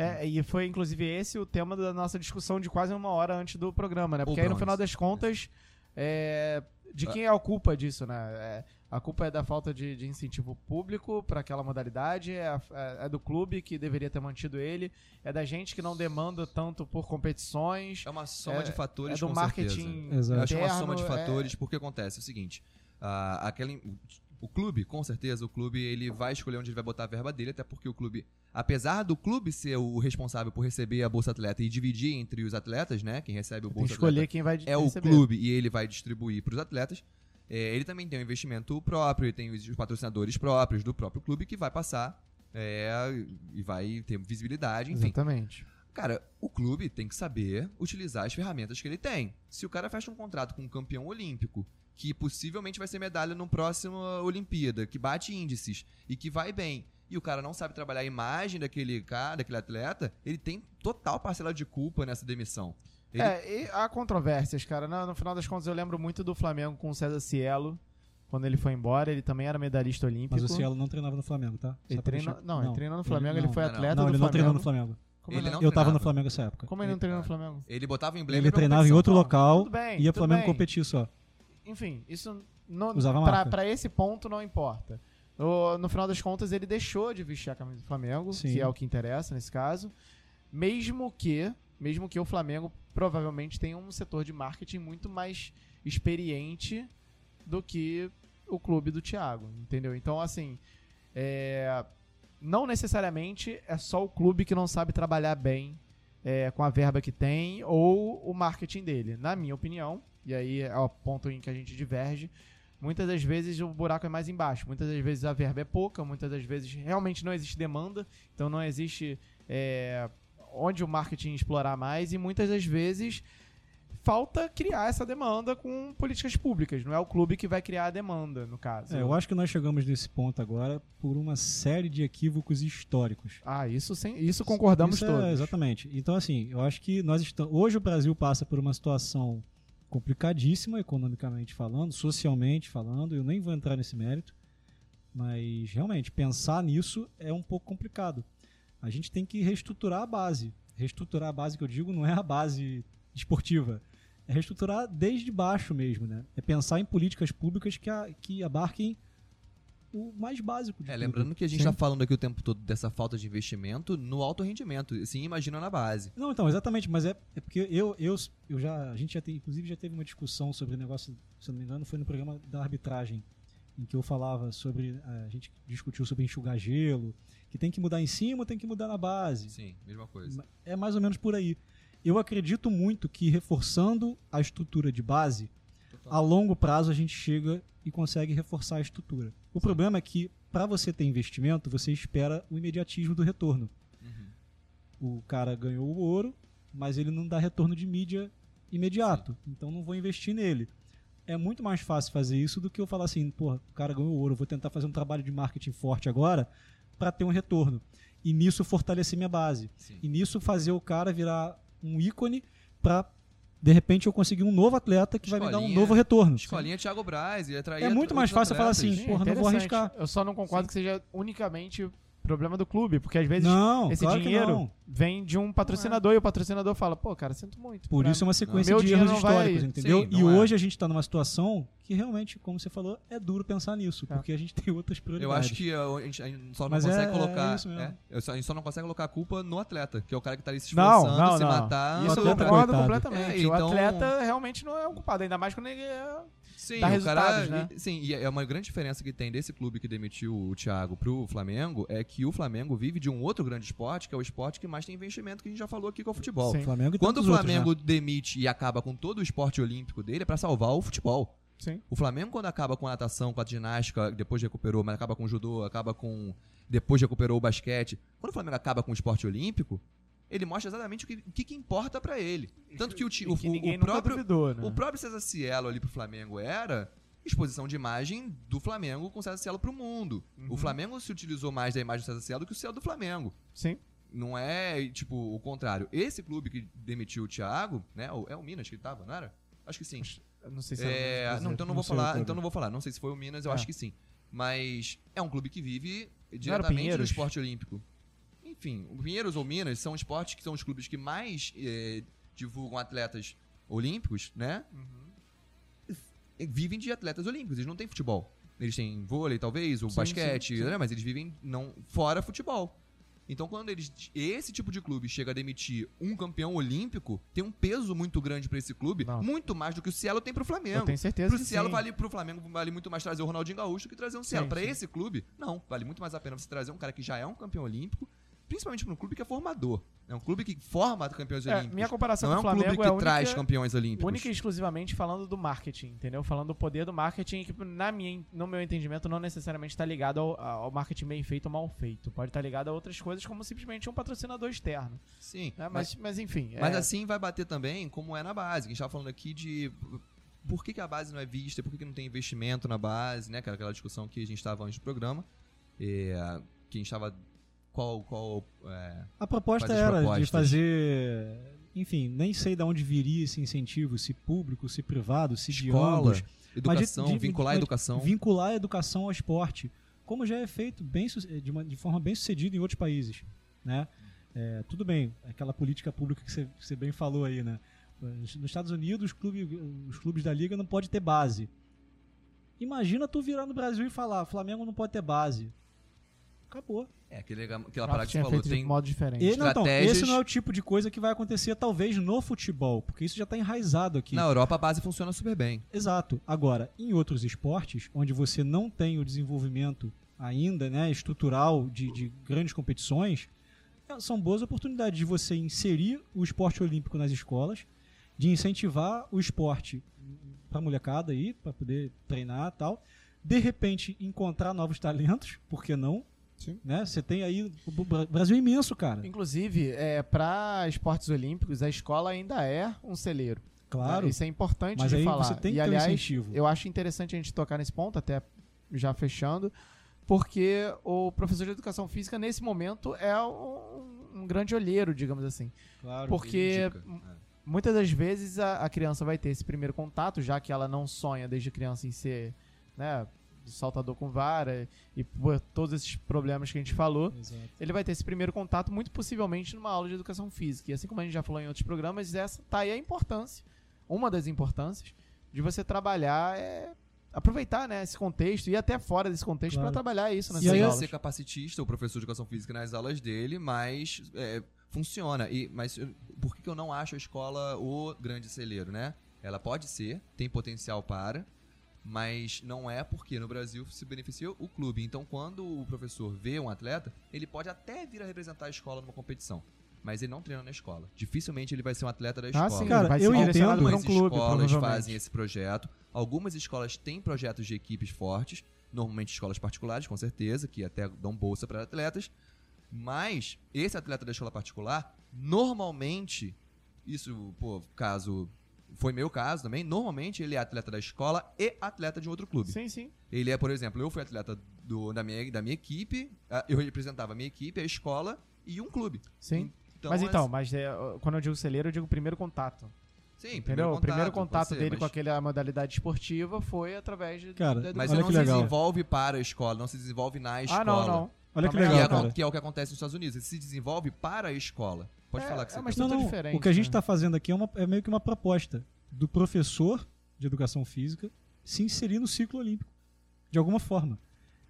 É, e foi inclusive esse o tema da nossa discussão de quase uma hora antes do programa, né? Porque aí no final das contas, é, de quem é a culpa disso, né? É, a culpa é da falta de, de incentivo público para aquela modalidade, é, a- é- é do clube que deveria ter mantido ele, é da gente que não demanda tanto por competições, É uma soma É- de fatores, é do com marketing. Exato. Eu acho que é uma interno, soma de é- fatores, porque acontece o seguinte, ah, aquela, o, o clube, com certeza, o clube ele vai escolher onde ele vai botar a verba dele, até porque o clube, apesar do clube ser o responsável por receber a Bolsa Atleta e dividir entre os atletas, né, quem recebe o Bolsa escolher Atleta quem vai é o receber. clube e ele vai distribuir para os atletas. É, ele também tem um investimento próprio, ele tem os os patrocinadores próprios do próprio clube que vai passar é, e vai ter visibilidade, enfim. Exatamente. Cara, o clube tem que saber utilizar as ferramentas que ele tem. Se o cara fecha um contrato com um campeão olímpico, que possivelmente vai ser medalha no próximo Olimpíada, que bate índices e que vai bem, e o cara não sabe trabalhar a imagem daquele cara, daquele atleta, ele tem total parcela de culpa nessa demissão. Ele- É, e há controvérsias, cara. No, no final das contas, eu lembro muito do Flamengo com o César Cielo, quando ele foi embora. Ele também era medalhista olímpico. Mas o Cielo não treinava no Flamengo, tá? Só Ele treinou, deixar- não, ele treinou no Flamengo, ele, não. foi Não, não. atleta Não, do ele não Flamengo. treinou no Flamengo. Como Ele não? não Eu tava no. Flamengo nessa época. Como ele não treinou no Flamengo? Ele botava emblema Ele treinava em outro local tudo bem, e ia Flamengo bem. competir só. Enfim, isso pra esse ponto não importa. No, no final das contas, ele deixou de vestir a camisa do Flamengo, Sim. que é o que interessa nesse caso. Mesmo que, mesmo que o Flamengo provavelmente tenha um setor de marketing muito mais experiente do que o clube do Thiago, entendeu? Então, assim, é, não necessariamente é só o clube que não sabe trabalhar bem é, com a verba que tem ou o marketing dele. Na minha opinião, e aí é o ponto em que a gente diverge, muitas das vezes o buraco é mais embaixo. Muitas das vezes a verba é pouca, muitas das vezes realmente não existe demanda, então não existe é, onde o marketing explorar mais, e muitas das vezes falta criar essa demanda com políticas públicas. Não é o clube que vai criar a demanda, no caso. É, eu acho que nós chegamos nesse ponto agora por uma série de equívocos históricos. Ah, isso, sem, isso concordamos Isso é- todos. exatamente. Então, assim, eu acho que nós estamos. Hoje o Brasil passa por uma situação complicadíssima, economicamente falando, socialmente falando. Eu nem vou entrar nesse mérito, mas realmente pensar nisso é um pouco complicado. A gente tem que reestruturar a base. Reestruturar a base que eu digo não é a base esportiva. É reestruturar desde baixo mesmo, né? É pensar em políticas públicas que, a- que abarquem o mais básico de É, tudo. lembrando que a gente Sim. tá falando aqui o tempo todo dessa falta de investimento no alto rendimento. Assim, imagina na base. Não, então, exatamente, mas é, é porque eu, eu, eu já. A gente já tem, inclusive, já teve uma discussão sobre o negócio, se eu não me engano, foi no programa da arbitragem, em que eu falava sobre. eh, A gente discutiu sobre enxugar gelo, que tem que mudar em cima ou tem que mudar na base. Sim, mesma coisa. É mais ou menos por aí. Eu acredito muito que reforçando a estrutura de base, Total. a longo prazo a gente chega e consegue reforçar a estrutura. O problema é que, para você ter investimento, você espera o imediatismo do retorno. Uhum. O cara ganhou o ouro, mas ele não dá retorno de mídia imediato. Então não vou investir nele. É muito mais fácil fazer isso do que eu falar assim, porra, o cara ganhou o ouro, vou tentar fazer um trabalho de marketing forte agora para ter um retorno. E nisso fortalecer minha base. Sim. E nisso fazer o cara virar um ícone para de repente eu conseguir um novo atleta que vai me dar um Escolinha- novo retorno. Escolinha Thiago Braz e atrair É muito mais fácil falar atletas. assim, porra, não vou arriscar. Eu só não concordo que seja unicamente problema do clube, porque às vezes Não, esse claro dinheiro não. vem de um patrocinador e o patrocinador fala, pô, cara, sinto muito. Por isso é uma sequência Meu de dinheiro erros não vai- históricos, entendeu? Sim, e não é. hoje a gente tá numa situação que realmente, como você falou, é duro pensar nisso, É. porque a gente tem outras Eu prioridades. acho que a gente, a gente só não Mas é- consegue é colocar. isso mesmo. é, eu só- a gente só não consegue colocar a culpa no atleta, que é o cara que tá ali se Não, esforçando, não, se não. matar. Isso eu concordo completamente. É, O então- atleta realmente não é o culpado, ainda mais quando ele é... Sim, dá resultados, cara, né? e- sim, e é uma grande diferença que tem desse clube que demitiu o Thiago pro Flamengo é que o Flamengo vive de um outro grande esporte, que é o esporte que mais tem investimento, que a gente já falou aqui com o futebol. Sim. Flamengo Quando o tantos outros, Flamengo né? demite e acaba com todo o esporte olímpico dele, é pra salvar o futebol. Sim. O Flamengo, quando acaba com a natação, com a ginástica, depois recuperou, mas acaba com o judô, acaba com. Depois recuperou o basquete. Quando o Flamengo acaba com o esporte olímpico, ele mostra exatamente o que, o que, que importa pra ele. Tanto que o, o, que o- o próprio, duvidou, né? o próprio César Cielo ali pro Flamengo era exposição de imagem do Flamengo com o César Cielo pro mundo. Uhum. O Flamengo se utilizou mais da imagem do César Cielo do que o Cielo do Flamengo. Sim. Não é, tipo, o contrário. Esse clube que demitiu o Thiago, né? o- É o Minas que ele tava, não era? Acho que sim. Eu Não sei se É, era não, então não, não vou o falar, então não vou falar. Não sei se foi o Minas, eu É. acho que sim. Mas é um clube que vive diretamente no Pinheiros? esporte olímpico. Enfim, o Pinheiros ou Minas são esportes que são os clubes que mais eh, divulgam atletas olímpicos, né? Uhum. Vivem de atletas olímpicos, eles não têm futebol. Eles têm vôlei, talvez, ou Sim, basquete, sim, sim. né? mas eles vivem não fora futebol. Então, quando eles, esse tipo de clube chega a demitir um campeão olímpico, tem um peso muito grande pra esse clube, Não. muito mais do que o Cielo tem pro Flamengo. Eu tenho certeza Pro que Cielo sim. vale pro Flamengo vale muito mais trazer o Ronaldinho Gaúcho do que trazer um Cielo. Sim. esse clube, não, vale muito mais a pena você trazer um cara que já é um campeão olímpico, principalmente pra um clube que é formador. É um clube que forma campeões É, olímpicos. minha comparação não é com um o Flamengo clube que é a única, traz campeões olímpicos. única e exclusivamente falando do marketing, entendeu? Falando do poder do marketing, que na minha, no meu entendimento não necessariamente está ligado ao, ao marketing bem feito ou mal feito. Pode estar ligado a outras coisas, como simplesmente um patrocinador externo. Sim, né? Mas, mas enfim. Mas é, assim vai bater também como é na base. A gente tava falando aqui de por que, que a base não é vista, por que, que não tem investimento na base, né? cara? Aquela discussão que a gente estava antes do programa. É, que a gente estava. Qual. qual é, A proposta era de fazer. Enfim, nem sei de onde viria esse incentivo, se público, se privado, se de escola, ambos. educação, de- de- vincular a educação. Vincular a educação ao esporte, como já é feito bem, su- de, uma- de forma bem sucedida em outros países. Né? É, tudo bem, aquela política pública que você, que você bem falou aí. Né? Nos Estados Unidos, os clubes, os clubes da liga não podem ter base. Imagina tu virar no Brasil e falar: Flamengo não pode ter base. Acabou. É, aquele, aquela parada que você falou. Tem, de modo diferente. E, não, então, esse não é o tipo de coisa que vai acontecer, talvez, no futebol, porque isso já está enraizado aqui. na Europa a base funciona super bem. Exato. Agora, em outros esportes, onde você não tem o desenvolvimento ainda né, estrutural de, de grandes competições, é, são boas oportunidades de você inserir o esporte olímpico nas escolas, de incentivar o esporte para molecada aí, para poder treinar e tal. De repente, encontrar novos talentos, por que não? Sim. Né? Você tem aí. O Bra- Brasil é imenso, cara. Inclusive, é, para esportes olímpicos, a escola ainda é um celeiro. Claro. Isso é importante Mas de aí falar. você tem que e, ter um aliás, incentivo. eu acho interessante a gente tocar nesse ponto, até já fechando, porque o professor de educação física, nesse momento, é um, um grande olheiro, digamos assim. Claro. Porque. É. muitas das vezes a, a criança vai ter esse primeiro contato, já que ela não sonha desde criança em ser né, saltador com vara e por todos esses problemas que a gente falou. Exato. Ele vai ter esse primeiro contato, muito possivelmente, numa aula de educação física. E assim como a gente já falou em outros programas, essa tá aí a importância, uma das importâncias, de você trabalhar, é, aproveitar né, esse contexto e até fora desse contexto Claro. para trabalhar isso nas E aulas. ser capacitista, o professor de educação física nas aulas dele, mas é, funciona. E, mas por que, que eu não acho a escola o grande celeiro, né? Ela pode ser, tem potencial para, mas não é porque no Brasil se beneficia o clube. Então, quando o professor vê um atleta, ele pode até vir a representar a escola numa competição. Mas ele não treina na escola. Dificilmente ele vai ser um atleta da escola. Ah, sim, Cara, vai eu entendo- para um Algumas clube, escolas fazem esse projeto. Algumas escolas têm projetos de equipes fortes, normalmente escolas particulares, com certeza, que até dão bolsa para atletas. Mas esse atleta da escola particular, normalmente, isso, pô, caso foi meu caso também, normalmente ele é atleta da escola e atleta de outro clube. Sim, sim. Ele é, por exemplo, eu fui atleta do- da, minha, da minha equipe, eu representava a minha equipe, a escola e um clube. Sim. Então, mas então, assim, mas é, quando eu digo celeiro, eu digo primeiro contato. sim, entendeu? o primeiro contato ser, dele mas- com aquela modalidade esportiva foi através de, Cara, da Mas ele não que se legal. desenvolve para a escola, não se desenvolve na escola. Ah, não, não. Olha que Também Que legal, é, cara. que é o que acontece nos Estados Unidos. Ele se desenvolve para a escola. Pode É, falar que é você uma quer. Não, diferente, o que a gente né? está fazendo aqui é, uma- é meio que uma proposta do professor de educação física se inserir no ciclo olímpico, de alguma forma.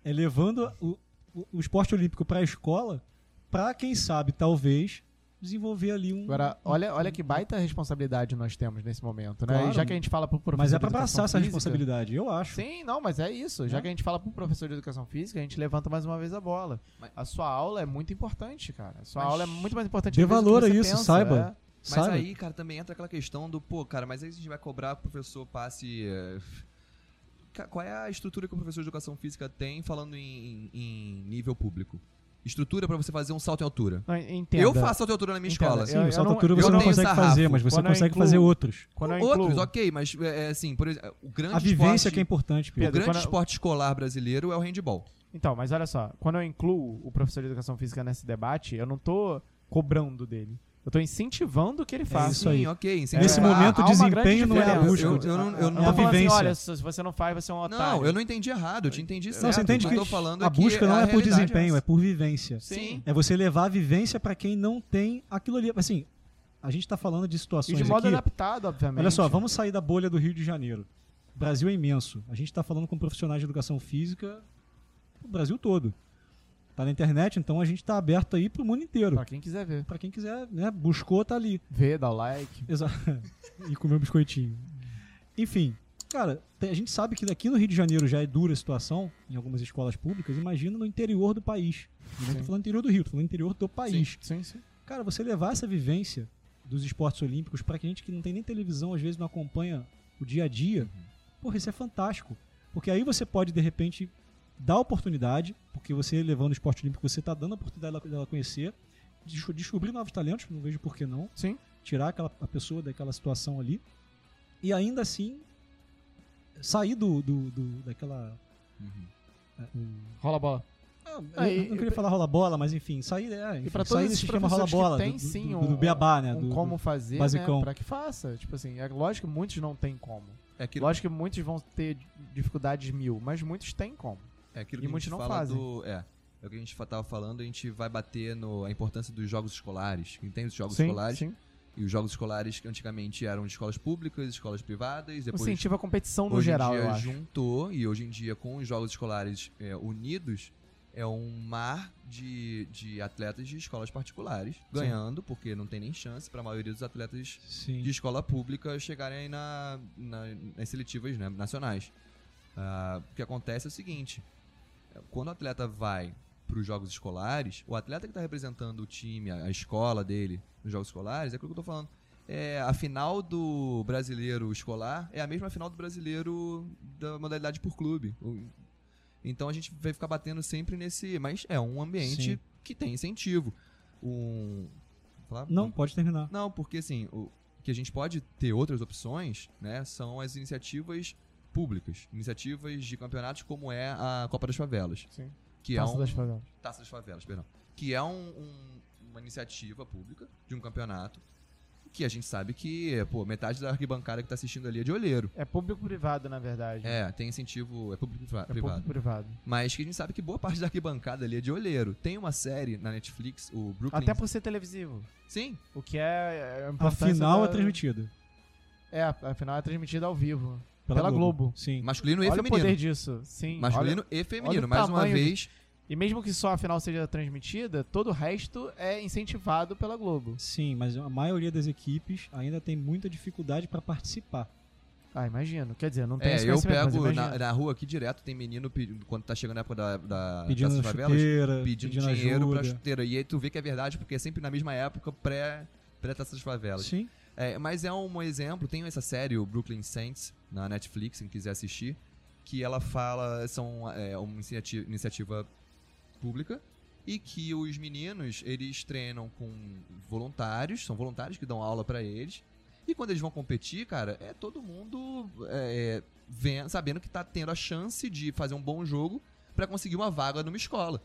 É levando o, o, o esporte olímpico para a escola, para quem sabe, talvez, desenvolver ali um. Agora, olha, olha que baita responsabilidade nós temos nesse momento, né? Claro. já que a gente fala pro professor Mas é para abraçar essa física- responsabilidade, eu acho. Sim, não, mas é isso. Já É. que a gente fala pro professor de educação física, a gente levanta mais uma vez a bola. Mas- A sua aula é muito importante, cara. A sua Mas- aula é muito mais importante Dê valor a isso, pensa, saiba. é. Mas Sabe? aí, cara, também entra aquela questão do, pô, cara, mas aí a gente vai cobrar que o professor passe. eh, Qual é a estrutura que o professor de educação física tem falando em, em nível público? Estrutura pra você fazer um salto em altura. Não, entenda. Eu faço salto em altura na minha Entenda, escola. Sim, Eu- o salto não- altura você não tenho consegue sarrafo. fazer, mas você Quando consegue incluo- fazer outros. Quando Outros, ok, mas é, é, assim, por exemplo, o grande A vivência esporte, que é importante, o Pedro. Pedro, grande quando esporte escolar brasileiro é o handball. Então, mas olha só, quando eu incluo o professor de educação física nesse debate, eu não tô cobrando dele. Eu tô incentivando que ele faça. isso aí. Sim, ok. É, Nesse momento, o desempenho não é a busca. Eu- eu não- eu Eu não- tô a falando assim, vivência. olha, se você não faz, você é um otário. Não, eu não entendi errado, eu te entendi certo. Não, você entende que eu tô falando a é busca não a é por desempenho, é por vivência. Sim. É você levar a vivência para quem não tem aquilo ali. Assim, a gente tá falando de E situações de modo aqui. adaptado, obviamente. Olha só, vamos sair da bolha do Rio de Janeiro. O Brasil é imenso. A gente tá falando com profissionais de educação física o Brasil todo. Tá na internet, então a gente tá aberto aí pro mundo inteiro. Pra quem quiser ver. Pra quem quiser, né? Buscou, tá ali. Vê, dá o like. Exato. e comer um biscoitinho. Enfim, cara, a gente sabe que daqui no Rio de Janeiro já é dura a situação em algumas escolas públicas. Imagina no interior do país. Eu não tô Sim. falando interior do Rio, tô falando interior do país. Sim, sim. Cara, você levar essa vivência dos esportes olímpicos pra gente que não tem nem televisão, às vezes não acompanha o dia a dia, porra, isso é fantástico. Porque aí você pode, de repente, dar oportunidade, porque você levando o esporte olímpico, você tá dando a oportunidade dela, dela conhecer, desco- descobrir novos talentos, não vejo por que não Sim. tirar aquela, a pessoa daquela situação ali e ainda assim sair do, do, do- daquela Uhum. é, um- Rola bola. ah, eu Aí, não queria falar rola bola mas enfim sair é, enfim, E pra sair todos desse esquema rola bola que tem, do, do, sim, do, um- do beabá né um do, como do- fazer, basicão. né? Pra que faça. Tipo assim, é lógico que muitos não tem como. É aquilo, Lógico que muitos vão ter dificuldades mil, mas muitos têm como. É aquilo e que a muitos gente não fala fazem. do. É. É o que a gente tava falando, a gente vai bater no, a importância dos jogos escolares. Tem os jogos sim, escolares? sim. E os jogos escolares que antigamente eram de escolas públicas, escolas privadas, depois Incentiva a competição no geral, eu acho. juntou e hoje em dia com os jogos escolares é, unidos é um mar de, de atletas de escolas particulares ganhando porque não tem nem chance para a maioria dos atletas sim de escola pública chegarem aí na, na- nas seletivas né, nacionais. Ah, o que acontece é o seguinte: quando o atleta vai para os jogos escolares, o atleta que está representando o time, a, escola dele nos jogos escolares, é aquilo que eu estou falando. É, a final do brasileiro escolar é a mesma final do brasileiro da modalidade por clube. Então a gente vai ficar batendo sempre nesse. Mas é um ambiente Sim. que tem incentivo. Um. não pode terminar Não, porque assim, o que a gente pode ter outras opções, né, são as iniciativas públicas, iniciativas de campeonatos como é a Copa das Favelas, Sim. que Taça é um das favelas. Taça das Favelas, perdão, que é um- um- uma iniciativa pública de um campeonato que a gente sabe que, pô, metade da arquibancada que tá assistindo ali é de olheiro. É público-privado, na verdade. É, tem incentivo, é público É privado. público-privado. Mas que a gente sabe que boa parte da arquibancada ali é de olheiro. Tem uma série na Netflix, o Brooklyn... Até por ser televisivo. Sim, O que é, é a final da- é transmitida É, a final é transmitida ao vivo. Pela, Pela Globo. sim masculino e Olha o feminino. poder disso. Sim. Masculino olha- e feminino. olha o Mais uma de- vez, E mesmo que só a final seja transmitida, todo o resto é incentivado pela Globo. sim mas a maioria das equipes ainda tem muita dificuldade para participar Ah, imagino. Quer dizer, não tem É, eu pego na, na rua aqui direto, tem menino pedindo, quando tá chegando a época da, da pedindo dessas favelas, chuteira pedindo, pedindo dinheiro pra ajuda chuteira. E aí tu vê que é verdade, porque é sempre na mesma época pré, pré dessas favelas. sim É, mas é um exemplo, tem essa série, o Brooklyn Saints, na Netflix, quem quiser assistir, que ela fala, são é, uma iniciativa, iniciativa pública, e que os meninos, eles treinam com voluntários, são voluntários que dão aula pra eles, e quando eles vão competir, cara, é todo mundo é, vendo, sabendo que tá tendo a chance de fazer um bom jogo pra conseguir uma vaga numa escola.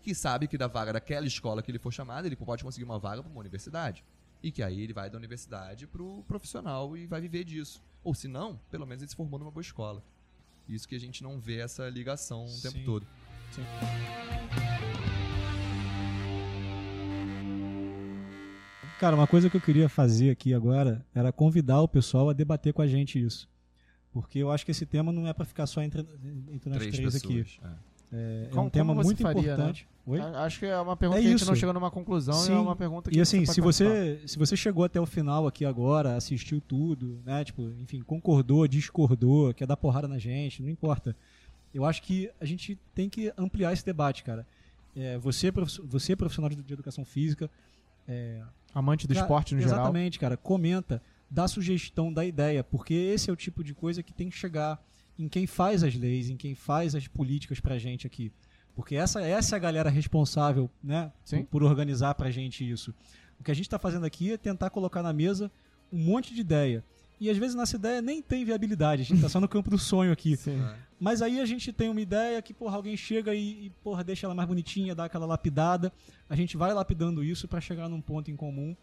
Que sabe que da vaga daquela escola que ele for chamado, ele pode conseguir uma vaga pra uma universidade. E que aí ele vai da universidade pro profissional e vai viver disso. Ou se não, pelo menos ele se formou numa boa escola. Isso que a gente não vê essa ligação o Sim. tempo todo. Sim. Cara, uma coisa que eu queria fazer aqui agora era convidar o pessoal a debater com a gente isso. Porque eu acho que esse tema não é para ficar só entre, entre nós três, três pessoas, aqui. É é Como- um tema você muito faria, importante. Oi? A- Acho que é uma pergunta É que a gente isso. não chegou numa conclusão e Sim. é uma pergunta que E assim, pode se participar. você, se você chegou até o final aqui agora, assistiu tudo, né? Tipo, enfim, concordou, discordou, quer dar porrada na gente, não importa. Eu acho que a gente tem que ampliar esse debate, cara. É, você, prof- você profissional de educação física, é, Amante do Cara, esporte no geral. Exatamente, cara. Comenta, dá sugestão, dá ideia, porque esse é o tipo de coisa que tem que chegar em quem faz as leis, em quem faz as políticas pra gente aqui. Porque essa, essa é a galera responsável, né, Sim. por, organizar pra gente isso. O que a gente tá fazendo aqui é tentar colocar na mesa um monte de ideia. E às vezes nossa ideia nem tem viabilidade, a gente tá só no campo do sonho aqui. Sim. Mas aí a gente tem uma ideia que, porra, alguém chega e, e, porra, deixa ela mais bonitinha, dá aquela lapidada. A gente vai lapidando isso pra chegar num ponto em comum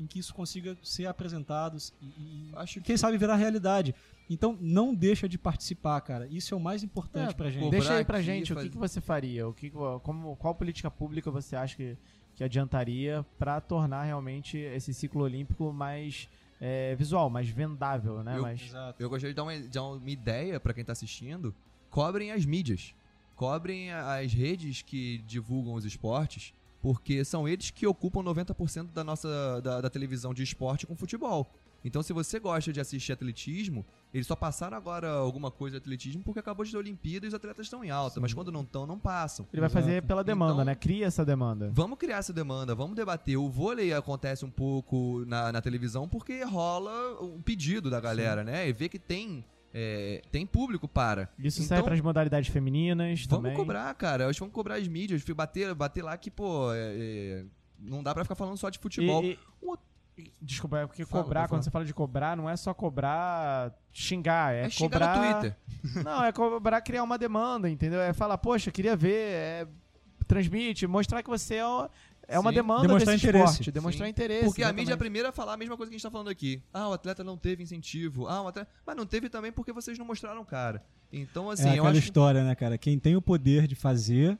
em que isso consiga ser apresentado e, e- Acho e quem sabe virar realidade. Então não deixa de participar, cara. Isso é o mais importante É, pra gente. Deixa aí pra aqui, gente o faz- que, que você faria, o que, como, qual política pública você acha que, que adiantaria pra tornar realmente esse ciclo olímpico mais é, visual, mais vendável, né? Eu- mais... Exato. Eu gostaria de dar uma, de dar uma ideia pra quem tá assistindo. Cobrem as mídias. Cobrem as redes que divulgam os esportes, porque são eles que ocupam 90% da nossa da, da televisão de esporte com futebol. Então, se você gosta de assistir atletismo, eles só passaram agora alguma coisa de atletismo porque acabou de ter Olimpíada e os atletas estão em alta. Mas quando não estão, não passam. Ele vai fazer pela demanda, Então- né? Cria essa demanda. Vamos criar essa demanda, vamos debater. O vôlei acontece um pouco na, na televisão porque rola um pedido da galera, né? E vê que tem, é, tem público para. Isso Então, serve para as modalidades femininas Vamos também. cobrar, cara. Acho que vamos cobrar as mídias. Bater, bater lá que, pô, é- é, não dá pra ficar falando só de futebol. E- outro- Desculpa, é porque Fala, cobrar, quando você fala de cobrar, não é só cobrar xingar, é, É xingar cobrar. no Twitter. Não, é cobrar criar uma demanda, entendeu? É falar, poxa, queria ver, é, transmite, mostrar que você é, o- é uma Sim. demanda Demonstrar desse interesse. esporte, demonstrar Sim. interesse. Porque a mídia é a exatamente. primeira a falar a mesma coisa que a gente tá falando aqui. Ah, o atleta não teve incentivo. Ah, o atleta... Mas não teve também porque vocês não mostraram cara. Então, assim, é eu aquela acho que história, né, cara? Quem tem o poder de fazer,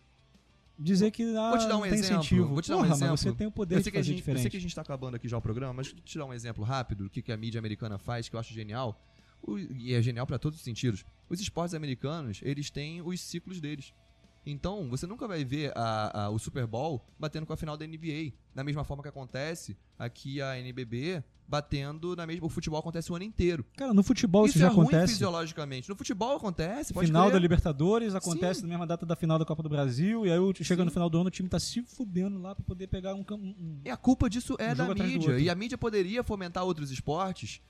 dizer que ah, Vou te dar um não tem exemplo, incentivo. vou te dar um Porra, exemplo. mas você tem o poder Eu de sei, que a fazer gente, eu sei diferente. que a gente tá acabando aqui já o programa, mas deixa eu te dar um exemplo rápido do que, que a mídia americana faz, que eu acho genial. O- e é genial pra todos os sentidos. Os esportes americanos, eles têm os ciclos deles. Então, você nunca vai ver a- a- o Super Bowl batendo com a final da NBA. Da mesma forma que acontece aqui a NBB batendo na mesma. O futebol acontece o ano inteiro. Cara, no futebol isso, isso já é ruim acontece. fisiologicamente. No futebol acontece, pode Final crer. da Libertadores acontece Sim. na mesma data da final da Copa do Brasil, e aí chega Sim. no final do ano o time tá se fudendo lá pra poder pegar um. um- E a culpa disso é Um da mídia. E a mídia poderia fomentar outros esportes,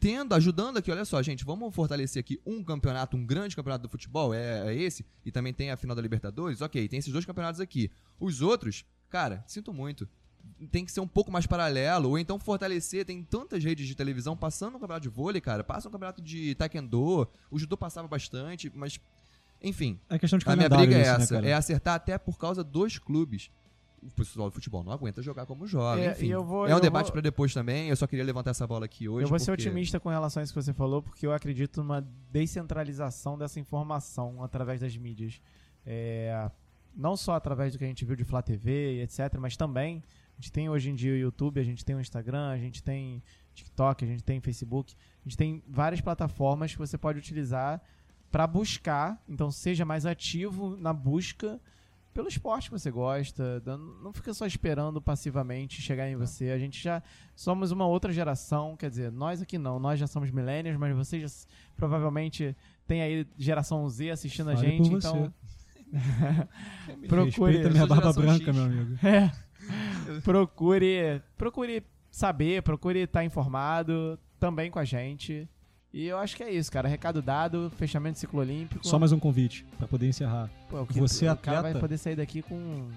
tendo, ajudando aqui. Olha só, gente, vamos fortalecer aqui um campeonato, um grande campeonato do futebol, é, é esse, e também tem a final da Libertadores. Ok, tem esses dois campeonatos aqui. Os outros, cara, sinto muito. Tem que ser um pouco mais paralelo, ou então fortalecer. Tem tantas redes de televisão passando um campeonato de vôlei, cara. Passa um campeonato de taekwondo. O judô passava bastante, mas. Enfim, É questão de a minha briga é isso, né, essa, cara? é acertar até por causa dos clubes. O pessoal do futebol não aguenta jogar como joga, É, enfim. vou- é um debate vou- pra depois também, eu só queria levantar essa bola aqui hoje. Eu vou ser porque- otimista com relação a isso que você falou, porque eu acredito numa descentralização dessa informação através das mídias. É, não só através do que a gente viu de Flá TV e etc, mas também a gente tem hoje em dia o YouTube, a gente tem o Instagram, a gente tem TikTok, a gente tem Facebook, a gente tem várias plataformas que você pode utilizar para buscar, então seja mais ativo na busca pelo esporte que você gosta, não fica só esperando passivamente chegar em você. A gente já somos uma outra geração, quer dizer, nós aqui não, nós já somos millennials, mas vocês já provavelmente tem aí geração Z assistindo a Fale gente, por então É, procure- Respeita eu minha barba branca, X. meu amigo. é, procure, procure saber, procure estar informado também com a gente. E eu acho que é isso, cara. Recado dado, fechamento do ciclo olímpico. Só mais um convite pra poder encerrar. Pô, o que- você o cara vai atleta- poder sair daqui com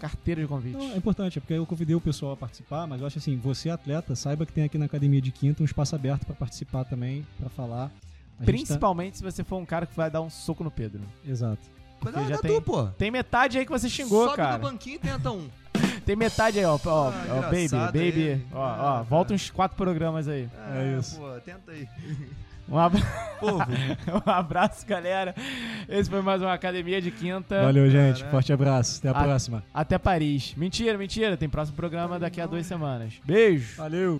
carteira de convite. Não, é importante, é porque eu convidei o pessoal a participar, mas eu acho assim, você atleta, saiba que tem aqui na Academia de Quinta um espaço aberto pra participar também, pra falar. A tá- Principalmente se você for um cara que vai dar um soco no Pedro. Exato. Mas dá, já tem- tu, pô. Tem metade aí que você xingou, Sobe cara. no banquinho e tenta um. Tem metade aí, ó. ó, Ah, ó, baby, baby. ele. Ó, ó, Ah, volta tá. uns quatro programas aí. É isso. Pô, tenta aí. Um, abra- Povo, um abraço, galera. Esse foi mais uma Academia de Quinta. Valeu, gente. Caraca. Forte abraço. Até a Ah. próxima. Até Paris. Mentira, mentira. Tem próximo programa daqui a duas semanas. Beijo. Valeu.